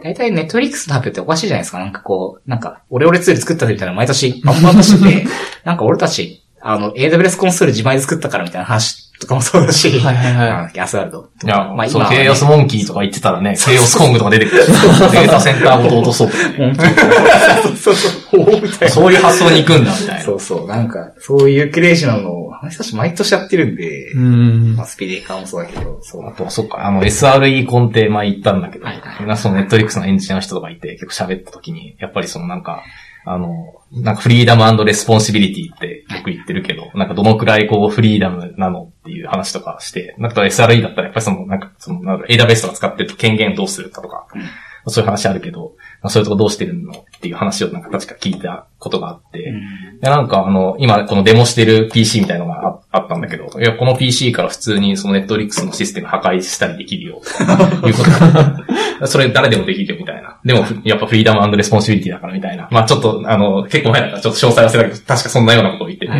大体ネットフリックスの発表っておかしいじゃないですか。なんかこう、なんか、オレオレツール作ったみたいな毎年バンバン出してて、[laughs] なんか俺たち、あの、AWS コンソール自前で作ったからみたいな話とかもそうだし、はいはいはいなんだっけアスワールド。いや、そう、まあ今はねケイオス Monkey とか言ってたらね、 Chaos Kong とか出てくる。データセンターごと落とそうそうそうそう、いな。そういう発想に行くんだ、みたいな。そうそう、なんか、そういうクレイジーなのを、あの人たち毎年やってるんで、うんまあ、 Spinnaker もそうだけど、そうあ。と、そっか、あの、SRE コンテ前行ったんだけど、はいはいなそのネットフリックスのエンジニアの人とかいて、結構喋った時に、やっぱりそのなんか、あの、なんか freedom responsibility ってよく言ってるけど、なんかどのくらいこう freedom なのっていう話とかして、なんか SRE だったらやっぱりその、なんかその、なんだろう AWS とか使ってると権限どうするかとか、そういう話あるけど、まあそういうとこどうしてるのっていう話をなんか確か聞いたことがあって、で、なんかあの、今このデモしてる PC みたいのがああったんだけど、いや、この PC から普通にそのネットフリックスのシステム破壊したりできるよ、と [laughs] いうことで [laughs] それ誰でもできるよみたいな。でも、ふやっぱ freedom responsibility だからみたいな。まあちょっと、あの、結構前だからちょっと詳細忘れたけど、確かそんなようなことを言ってて。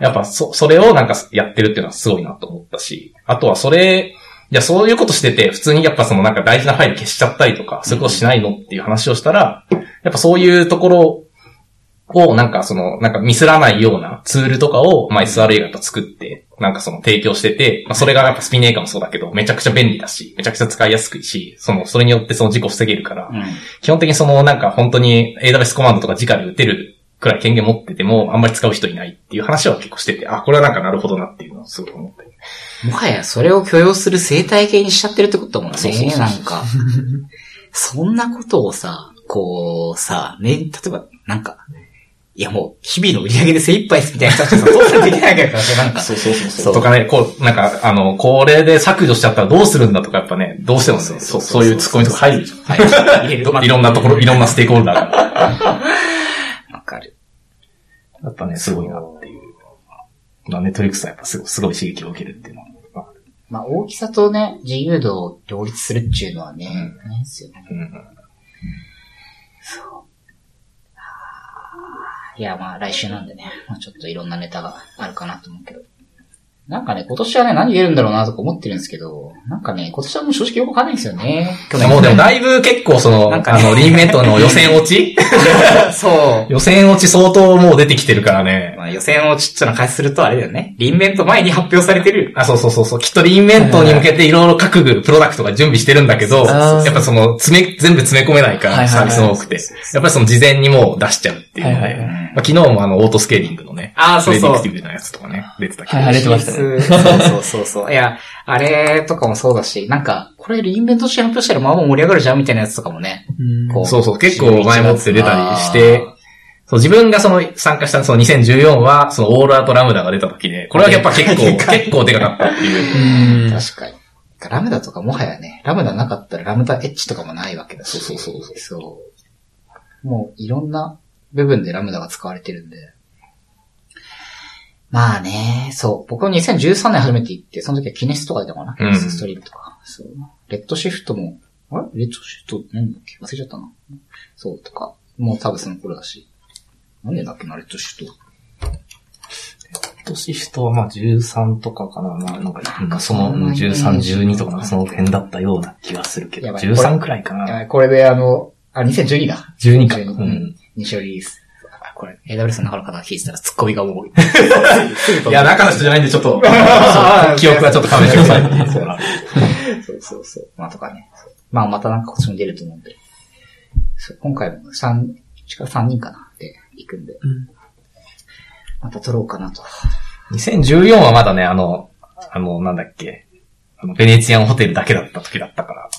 やっぱそ、それをなんかやってるっていうのはすごいなと思ったし、あとはそれ、いや、そういうことしてて、普通にやっぱそのなんか大事なファイル消しちゃったりとか、そういうことしないのっていう話をしたら、やっぱそういうところをなんかその、なんかミスらないようなツールとかを、まあ SRE がやっぱ作って、なんかその提供してて、まあそれがやっぱスピネーカーもそうだけど、めちゃくちゃ便利だし、めちゃくちゃ使いやすくいし、その、それによってその事故防げるから、うん。基本的にそのなんか本当に AWS コマンドとか直で打てるくらい権限持ってても、あんまり使う人いないっていう話は結構してて、あ、これはなんかなるほどなっていうのをすごい思って。もはやそれを許容する生態系にしちゃってるってことだもんね。そうそうそうなんか。そんなことをさ、こうさ、ね、例えば、なんか、いやもう、日々の売り上げで精一杯ですみたいな人たちがさ、どうしなきないわけだからさ、なんか。そうそうそうそうとかね、こう、なんか、あの、これで削除しちゃったらどうするんだとかやっぱね、どうしてもね、そうそういうツッコミとか入るじゃん。はい。[laughs] いろんなところ、いろんなステークホルダーが。やっぱね、すごいなっていう。まあ、ネットリックスはやっぱすごいすごい刺激を受けるっていうのは。まあ、大きさとね、自由度を両立するっていうのはね、大変ですよね。うんいや、まあ、来週なんでね、まあ、ちょっといろんなネタがあるかなと思うけど。なんかね、今年はね、何言えるんだろうなとか思ってるんですけど、なんかね、今年はもう正直よくわかんないんですよね。もうでもだいぶ結構その、ねあの、リンメントの予選落ち？[laughs] そう。予選落ち相当もう出てきてるからね。まあ、予選をちっちゃな開始するとあれだよね。リンメント前に発表されてる。あ、そうそうそうそう。きっとリンメントに向けていろいろ各部プロダクトが準備してるんだけど、やっぱその、詰め、全部詰め込めないから、サービスも多くて。やっぱりその事前にもう出しちゃうっていうので、はいはいはいまあ、昨日もあの、オートスケーリングのね、あーそうそうプレディクティブなやつとかね、出てたけど。はいはい出てましたねそうそうそうそう。いや、あれとかもそうだし、なんか、これリンベントして発表したらまあまあ盛り上がるじゃんみたいなやつとかもね。こそうそう、結構前もって出たりして、そう、自分がその参加したその2014は、そのオールアウトラムダが出た時で、これはやっぱ結構、[laughs] 結構でかかったっていう。うん。確かに。ラムダとかもはやね、ラムダなかったらラムダエッジとかもないわけだし。そうそうそうそう。もういろんな部分でラムダが使われてるんで。まあね、そう。僕は2013年初めて行って、その時はキネスとか出たかな、キうんネスストリームとか。そう。レッドシフトも、あれ？レッドシフトなんだっけ？忘れちゃったな。そう、とか。もう多分その頃だし。何年だっけな、レッドシフト。トシフトはまあ13とかかな。まあなんか、なんかそのそんなイメージ13、12とかその辺だったような気がするけど、やばい13くらいかな。これであの、あ、2012だ。12か。う12ん。二章リリース。あこれ、AWS の中の方が聞いてたらツッコミがもう。[laughs] いや、中の人じゃないんでちょっと、[laughs] 記憶はちょっと勘弁してくださいそうそうそう。まあとかね。まあまたなんかこっちも出ると思うんで。そう今回も3、近く3人かなって行くんで。うんまた撮ろうかなと。2014はまだね、あの、あの、なんだっけ、あの、ベネツィアンホテルだけだった時だったから。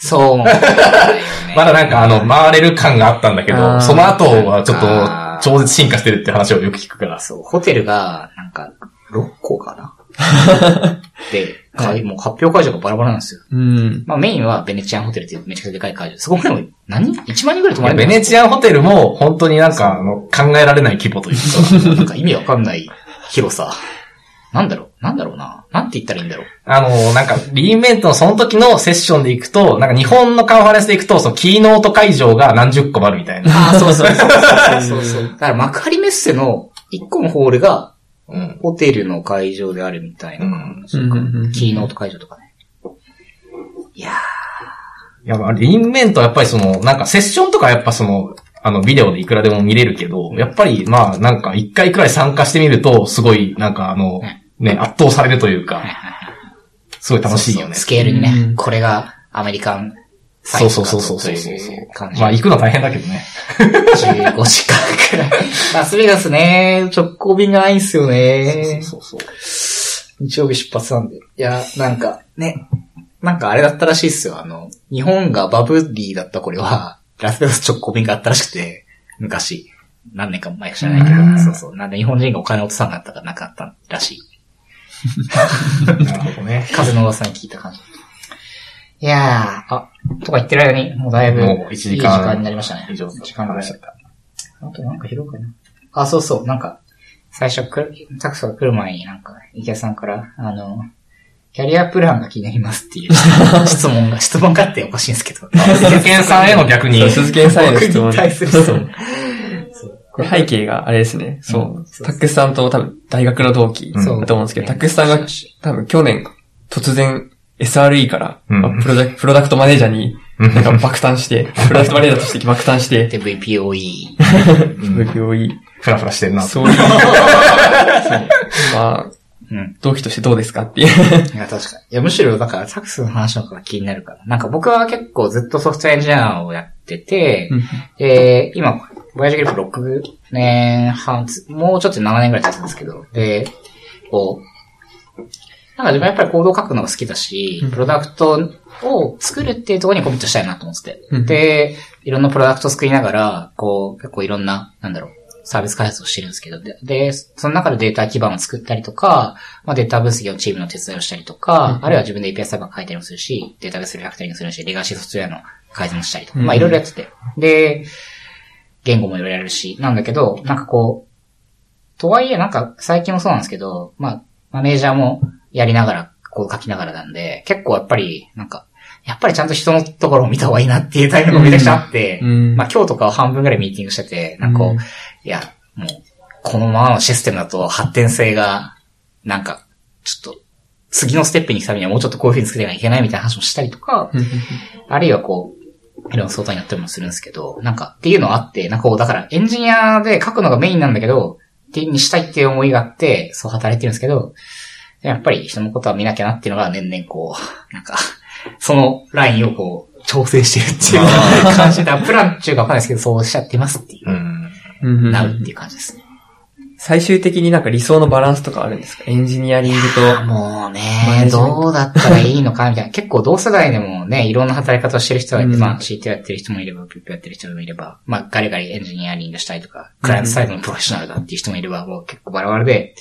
そう。[laughs] まだなんかあの、回れる感があったんだけあど、ーその後はちょっと超絶進化してるって話をよく聞くから。そう、ホテルが、なんか、6個かな？[laughs] で、かいもう発表会場がバラバラなんですよ。うん。まあメインはベネチアンホテルっていうめちゃくちゃでかい会場。そこでも何 ?1 万人ぐらい泊まれるベネチアンホテルも本当になんかあの考えられない規模というか、[laughs] なんか意味わかんない広さ。なんだろう？なんだろうななんて言ったらいいんだろう？あの、なんか、リーンベントのその時のセッションで行くと、なんか日本のカンファレンスで行くと、そのキーノート会場が何十個もあるみたいな。ああ、そうそうそうそうそう。[laughs] だから幕張メッセの1個のホールがうん。ホテルの会場であるみたいな感じかうんうんうんうんキーノート会場とかね。いやいや、まあ、リーンベントはやっぱりその、なんかセッションとかやっぱその、あの、ビデオでいくらでも見れるけど、やっぱり、まあ、なんか一回くらい参加してみると、すごい、なんかあの、ね、圧倒されるというー。か、すごい楽しいよね。スケールにね、うんこれがアメリカンそうそうそうそうそう。まあ、行くの大変だけどね。15時間くらい。ラスベガスね、直行便がないんすよね。そうそう日曜日出発なんで。いや、なんか、ね。なんかあれだったらしいっすよ。あの、日本がバブリーだった頃は、ラスベガス直行便があったらしくて、昔。何年か前か知らないけうんど、そうそう。なんで日本人がお金を落とさなかったからなかったらしい。[laughs] なるほどね。風の噂に聞いた感じ。いやー、あ、とか言ってる間に、もうだいぶ、もう1時間いい時間になりましたね。以上時間ぐらい話しちゃった。あとなんか拾うかな。あ、そうそう、なんか、最初くる、タクソが来る前になんか、池谷さんから、あの、キャリアプランが気になりますっていう [laughs] 質問が、質問があっておかしいんですけど。鈴木さんへの逆に鈴木さんへの質問僕に対する質問。これ背景があれですね。そうう。そうタックスさんと多分大学の同期だと思うんですけど、タックスさんが多分去年突然 SRE から、うんまあプロダクプロダクトマネージャーになんか爆誕して、[laughs] プロダクトマネージャーとして爆誕して、で、VPOE。[laughs] VPOE、フラフラしてるな。そういう、[laughs] そうまあ、うん。同期としてどうですかっていう。いや、確かに。いや、むしろ、だから、タクスの話の方が気になるから。なんか僕は結構ずっとソフトウェアエンジニアをやってて、で、今、ボヤージグループ6年半つ、もうちょっと7年ぐらい経つんですけど、で、こう、なんか自分はやっぱりコードを書くのが好きだしうん、プロダクトを作るっていうところにコミットしたいなと思ってうん。て。で、いろんなプロダクトを作りながら、こう、結構いろんな、なんだろう、サービス開発をしてるんですけど、で、でその中でデータ基盤を作ったりとか、まあ、データ分析のチームの手伝いをしたりとか、うん。あるいは自分で API サーバー書いたりもするし、データベースリファクタリングするし、レガシーソフトウェアの改善もしたりとか、うん。まあいろいろやってて。で、言語もいろいろやるし、なんだけど、なんかこう、とはいえなんか最近もそうなんですけど、まあ、マネージャーもやりながら、こう書きながらなんで、結構やっぱり、なんか、やっぱりちゃんと人のところを見た方がいいなっていうタイミングがめちゃくちゃあって、うん。まあ今日とかは半分ぐらいミーティングしてて、なんかこう、うん。いや、もう、このままのシステムだと発展性が、なんか、ちょっと、次のステップに行くためにはもうちょっとこういう風に作っていかなきゃいけないみたいな話もしたりとか、あるいはこう、いろんな相談になったりもするんですけど、なんかっていうのはあって、なんかこう、だからエンジニアで書くのがメインなんだけど、ってにしたいっていう思いがあって、そう働いてるんですけど、やっぱり人のことは見なきゃなっていうのが年々こう、なんか、そのラインをこう、調整してるっていう感じで、プランっていうかわかんないですけど、そうしちゃってますっていう。なるっていう感じですね。最終的になんか理想のバランスとかあるんですか？エンジニアリングと。もうね、どうだったらいいのか？[laughs] みたいな。結構同世代でもね、いろんな働き方をしてる人がいて、うんまあ CT やってる人もいれば、PP やってる人もいれば、まあガリガリエンジニアリングしたりとか、クライアントサイドのプロフェッショナルだっていう人もいれば、もう結構バラバラで、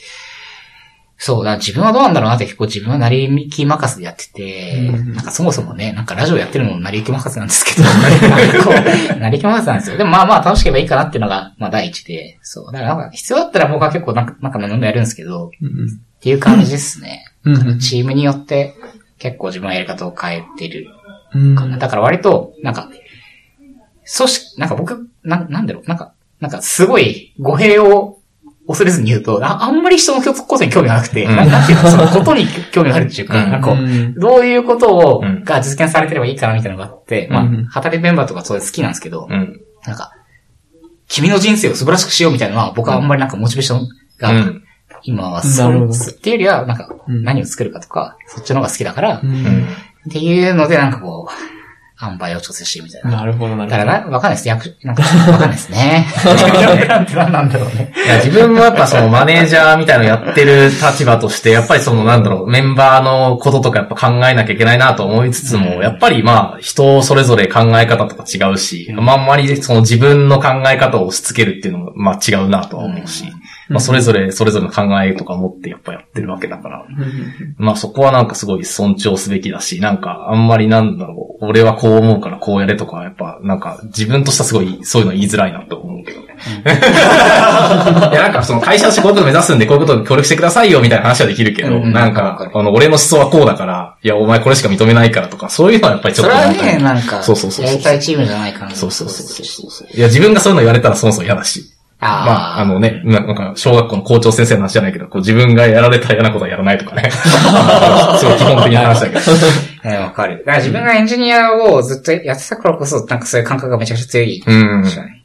そうだ、自分はどうなんだろうなって結構自分は成り行き任せでやってて、うんなんかそもそもね、なんかラジオやってるのも成り行き任せなんですけど、[laughs] なり行き任せなんですよ。でもまあまあ楽しければいいかなっていうのが、まあ第一で、そう。だからなんか必要だったら僕は結構なんか、なんか何でもやるんですけど、っていう感じですね。うんうんチームによって結構自分はやり方を変えてるうんかな。だから割と、なんか、組織、なんか僕な、なんだろう、なんか、なんかすごい語弊を恐れずに言うと、ああんまり人のことに興味がなくて、うん。ななんていうの、そのことに興味があるっていうか、うん。なんかこう、うん。どういうことを、うん。が実現されてればいいかなみたいなのがあって、まあうん、働きメンバーとかそういう好きなんですけど、うん。なんか、君の人生を素晴らしくしようみたいなのは、僕はあんまりなんかモチベーションが、うん。今はそうっていうよりは、なんか、うん。何を作るかとか、そっちの方が好きだから。っていうので、なんかこう、塩梅を調整してみたいな。なるほど、なるほど。だからな、わかんないです。役、なんか、[laughs] わかんないですね。なんて何なんだろうね。いや、自分もやっぱそのマネージャーみたいなのやってる立場として、やっぱりそのなんだろう、メンバーのこととかやっぱ考えなきゃいけないなと思いつつも、うんやっぱりまあ、人それぞれ考え方とか違うし、まああんまりその自分の考え方を押し付けるっていうのもまあ違うなとは思うし、まあそれぞれ、それぞれの考えとか持ってやっぱやってるわけだから、まあそこはなんかすごい尊重すべきだし、なんかあんまりなんだろう、俺はこう思うからこうやれとか、やっぱなんか自分としてはすごいそういうの言いづらいなと思うけどね。[laughs] いやなんかその会社としてこういうこと目指すんでこういうことに協力してくださいよみたいな話はできるけど、うんなんわかあの、俺の思想はこうだから、いやお前これしか認めないからとか、そういうのはやっぱりちょそっとなんかれはね、なんか、そうそうそうそうやりたいチームじゃない感じ。そうそうそうそうそう。いや自分がそういうの言われたらそもそも嫌だし。ああ。まあ、あのね、ななんか、小学校の校長先生の話じゃないけど、こう自分がやられたら嫌なことはやらないとかね。すごい基本的な話だけど。[laughs] えーわかる。だから自分がエンジニアをずっとやってたからこそ、なんかそういう感覚がめちゃくちゃ強い。うん。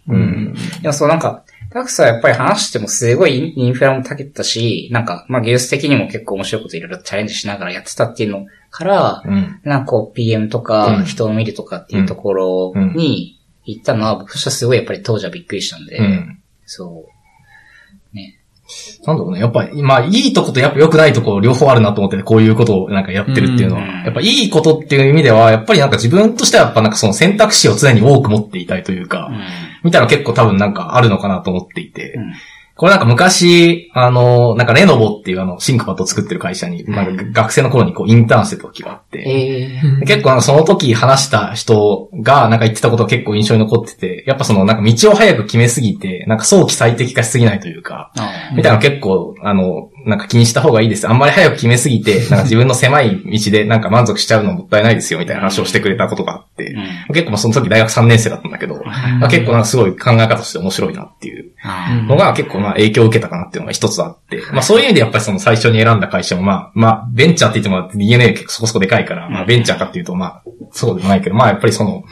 うん。でもそうなんか、タクスはやっぱり話してもすごいインフラもたけたし、なんか、まあ技術的にも結構面白いこといろいろチャレンジしながらやってたっていうのから、うん。なんかこう PM とうかん人を見るとかっていうところに行ったのは僕としてはすごいやっぱり当時はびっくりしたんで、うん。そう。ね。なんだろうね。やっぱり、まあ、いいとことやっぱ良くないとこ両方あるなと思ってて、こういうことをなんかやってるっていうのは。うんやっぱいいことっていう意味では、やっぱりなんか自分としてはやっぱなんかその選択肢を常に多く持っていたいというか、うん。みたいなの結構多分なんかあるのかなと思っていて、うんこれなんか昔、あの、なんかレノボっていうあの、シンクパッドを作ってる会社に、まあ、学生の頃にこうインターンしてた時があって、結構なんかその時話した人がなんか言ってたことが結構印象に残ってて、やっぱそのなんか道を早く決めすぎて、なんか早期最適化しすぎないというか、みたいなの結構、あの、なんか気にした方がいいです。あんまり早く決めすぎて、なんか自分の狭い道でなんか満足しちゃうのもったいないですよ、みたいな話をしてくれたことがあって、うん。結構まあその時大学3年生だったんだけど、まあ、結構なんかすごい考え方として面白いなっていうあのが結構まあ影響を受けたかなっていうのが一つあって、まあそういう意味でやっぱりその最初に選んだ会社もまあ、まあベンチャーって言っても DNA 結構そこそこでかいから、まあベンチャーかっていうとまあそうでもないけど、まあやっぱりその、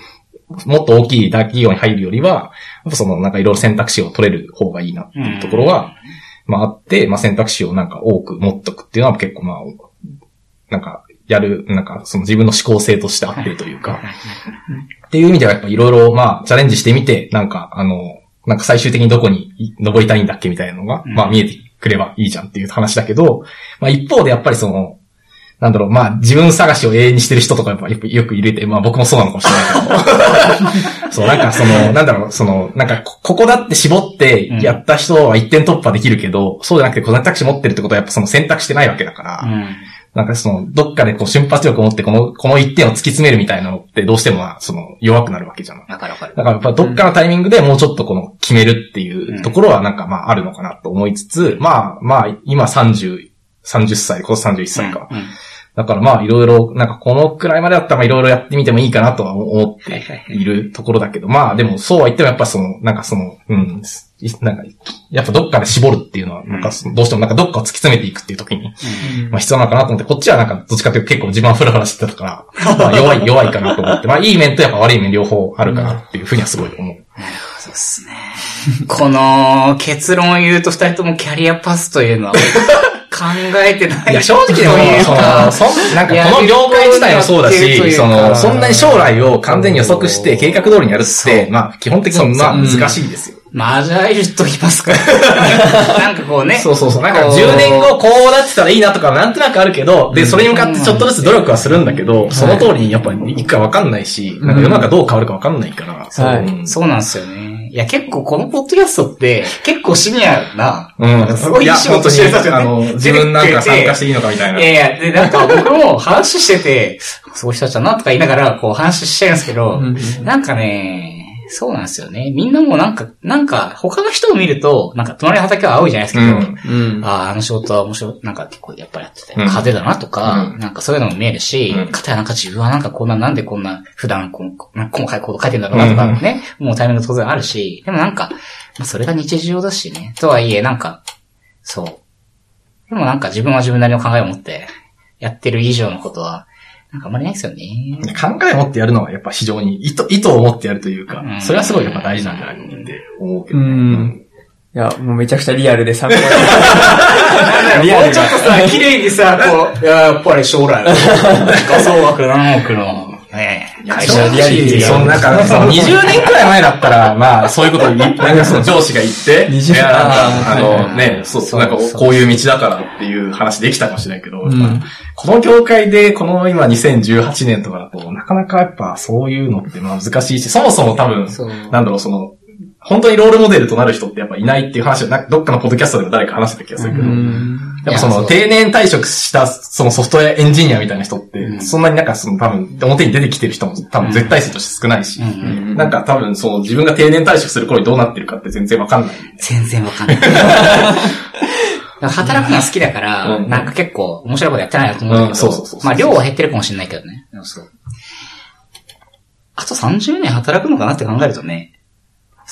もっと大きい大企業に入るよりは、やっぱそのなんかいろいろ選択肢を取れる方がいいなっていうところは、まああって、まあ選択肢をなんか多く持っとくっていうのは結構まあ、なんかやる、なんかその自分の思考性として合ってるというか、っていう意味ではやっぱいろいろまあチャレンジしてみて、なんかあの、なんか最終的にどこに登りたいんだっけみたいなのが、うん。まあ見えてくればいいじゃんっていう話だけど、まあ一方でやっぱりその、なんだろう、まあ自分探しを永遠にしてる人とかやっぱよくよく入れて、まあ僕もそうなのかもしれないけど、[laughs] そう、なんかその、なんだろう、その、なんかこここだって絞ってやった人は一点突破できるけど、そうじゃなくて選択肢持ってるってことはやっぱその選択してないわけだから、うん。なんかその、どっかでこう瞬発力を持ってこの、この一点を突き詰めるみたいなのってどうしてもまあその弱くなるわけじゃない。わかるわかる。だからやっぱどっかのタイミングでもうちょっとこの決めるっていうところはなんかまああるのかなと思いつつ、まあまあ今30、30歳、今年31歳か。うん。だからまあいろいろ、なんかこのくらいまでだったらいろいろやってみてもいいかなとは思っているところだけど、まあでもそうは言ってもやっぱその、なんかその、うん、いなんか、やっぱどっかで絞るっていうのは、なんかどうしてもなんかどっかを突き詰めていくっていう時に、まあ必要なのかなと思って、こっちはなんかどっちかというと結構自分はフラフラしてたから、[laughs] まあ弱い、弱いかなと思って、まあいい面とやっぱ悪い面両方あるかなっていうふうにはすごい思う。そうっすね。この結論を言うと二人ともキャリアパスというのは考えてない。いや、正直でもという、そなんかこの業界自体もそうだし、その、そんなに将来を完全に予測して計画通りにやるって、まあ、基本的にまあ難しいですよ。マージャイルと言いますか。[laughs] なんかこうね。そうそうそう。なんかこう10年後こうなってたらいいなとかなんとなくあるけど、で、それに向かってちょっとずつ努力はするんだけど、その通りにやっぱりいくかわかんないし、なんか世の中どう変わるかわかんないから。そうなんですよね。いや、結構このポッドキャストって、結構シニアな、うん。すごいいい仕事してる人じゃあの、ね。自分なんか参加していいのかみたいな。いやいや、で、なんか僕も話してて、そういう人たちだなとか言いながら、こう話しちゃうんですけど、うんなんかね、そうなんですよね。みんなもうなんか、なんか、他の人を見ると、なんか隣の畑は青いじゃないですけど、うんうん。ああ、あの仕事は面白い、なんか結構やっぱりやってて、うん派手だなとか、うんなんかそういうのも見えるし、うんかたやなんか自分はなんかこんな、なんでこんな普段こうなんか細かいコード書いてんだろうなとかね、もうタイミング当然あるし、でもなんか、まあそれが日常だしね、とはいえなんか、そう。でもなんか自分は自分なりの考えを持ってやってる以上のことは、なんかあんまりないですよね。考えを持ってやるのはやっぱ非常に意図、意図を持ってやるというかう、んそれはすごいやっぱ大事なんじゃないかって思うけどね。うんいや、もうめちゃくちゃリアルで参考に。[laughs] リアルが。もうちょっとさ、綺麗にさ、こう、いや、やっぱり将来、[laughs] 画像学何億の、ね、会社リアリティが。そのなんか、その20年くらい前だったら、まあ、そういうことなんかその上司が言って、20いや、なんか、ああのね、そう、そうなんかこういう道だからっていう話できたかもしれないけど、この業界で、この今2018年とかだと、なかなかやっぱそういうのってまあ難しいし、そもそも多分なんだろう、その、本当にロールモデルとなる人ってやっぱいないっていう話を、なんかどっかのポッドキャストでも誰か話してた気がするけど、うん。やっぱその定年退職したそのソフトウェアエンジニアみたいな人って、うんそんなになんかその多分表に出てきてる人も多分絶対数として少ないし、うん。なんか多分その自分が定年退職する頃にどうなってるかって全然わかんない。全然わかんない。働くのは好きだから、うん。なんか結構面白いことやってないなと思うん。だけど、うんそうそうそう。まあ量は減ってるかもしれないけどね。そう。あと30年働くのかなって考えるとね、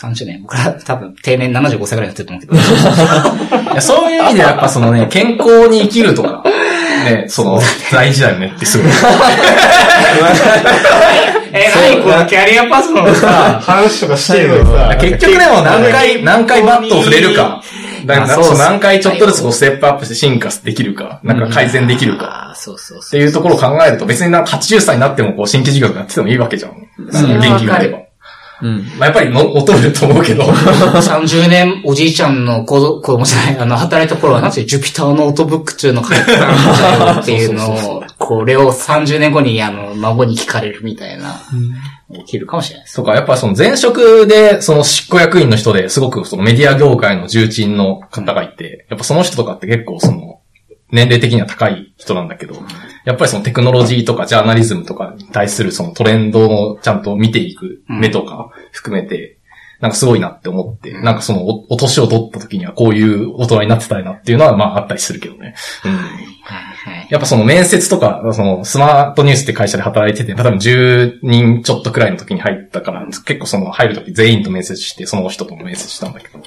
30年。僕ら多分定年75歳ぐらいになってると思うけど。[laughs] いやそういう意味でやっぱそのね、健康に生きるとか、ね、その、大事だよねってすごい。[laughs] え、何このキャリアパスのさ、話とかしてるのさ結局でも何回、何回バットを触れるか。だからあそう何回ちょっとずつこうステップアップして進化できるか、なんか改善できるか。そうそうっ。ていうところを考えると、別になんか80歳になってもこう新規事業やっててもいいわけじゃん。元気があれば。うん。まあ、やっぱりの求めると思うけど。[laughs] 30年おじいちゃんの子供、子供じゃない、あの、働いた頃は、なんてジュピターノートブックっていうのを書いてたんっていうのを、[laughs] これを30年後に、あの、孫に聞かれるみたいな、起きるかもしれないです。とか、やっぱその前職で、その執行役員の人ですごくそのメディア業界の重鎮の方がいて、やっぱその人とかって結構その、年齢的には高い人なんだけど、やっぱりそのテクノロジーとかジャーナリズムとかに対するそのトレンドをちゃんと見ていく目とか含めて、なんかすごいなって思って、なんかそのお、お年を取った時にはこういう大人になってたいなっていうのはまああったりするけどね。うんはいはい。やっぱその面接とか、そのスマートニュースって会社で働いてて、多分10人ちょっとくらいの時に入ったから、結構その入る時全員と面接して、その人とも面接したんだけど、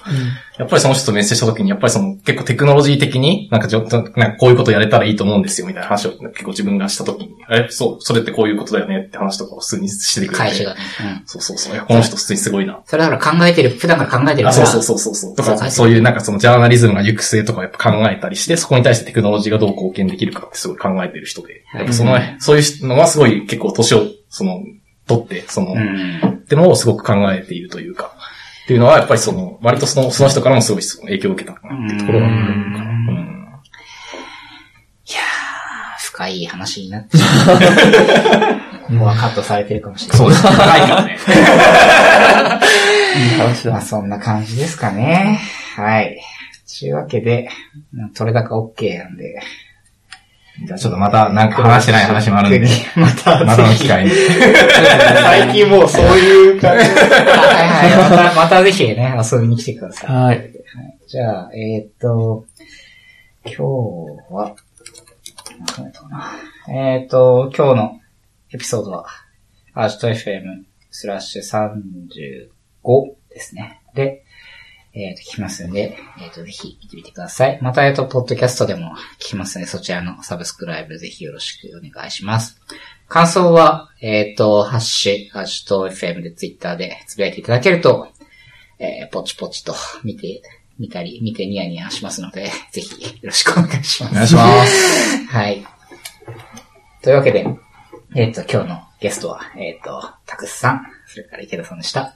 やっぱりその人と面接した時に、やっぱりその結構テクノロジー的に、なんかちょっと、なんかこういうことやれたらいいと思うんですよ、みたいな話を結構自分がした時に、え、そう、それってこういうことだよねって話とかを普通にしててくれて。会社がね。うん。そうそうそう。この人普通にすごいな。それだから考えてる、普段から考えてるあ、から。そうそうそうそうそう。とか、そう書いうなんかそのジャーナリズムが行く末とかやっぱ考えたりして、そこに対してテクノロジーがどう貢献できるかってすごい考えてる人で。はいやっぱその、そういうのはすごい結構年を、その、取って、その、うん。ってのをすごく考えているというか、っていうのはやっぱりその、割とその、その人からもすごい影響を受けたかなっていうところはあるかな。うんうんいやー、深い話になってしま [laughs] う。ここはカットされてるかもしれない。そうですね。長いからね。いい話だ。まあそんな感じですかね。はい。というわけで、取れ高 OK なんで。じゃあちょっとまたなんか話してない話もあるんで、[laughs] また、またの機会に。[laughs] 最近もうそういう感じ。はいはい。また、またぜひね、遊びに来てください。はい。じゃあ、えーっと、今日は、えーっと、今日のエピソードは、アージト FM スラッシュ35ですね。で、えーっと、聞きますんで、えーっと、ぜひ見てみてください。また、えーっと、ポッドキャストでも聞きますので、そちらのサブスクライブぜひよろしくお願いします。感想は、えーっと、ハッシュ、アージト FM でツイッターでつぶやいていただけると、えー、ポチポチと見て、見たり、見てニヤニヤしますので、ぜひよろしくお願いします。お願いします。[laughs] はい。というわけで、えっ、と、今日のゲストは、えっ、と、たくさん、それから池田さんでした。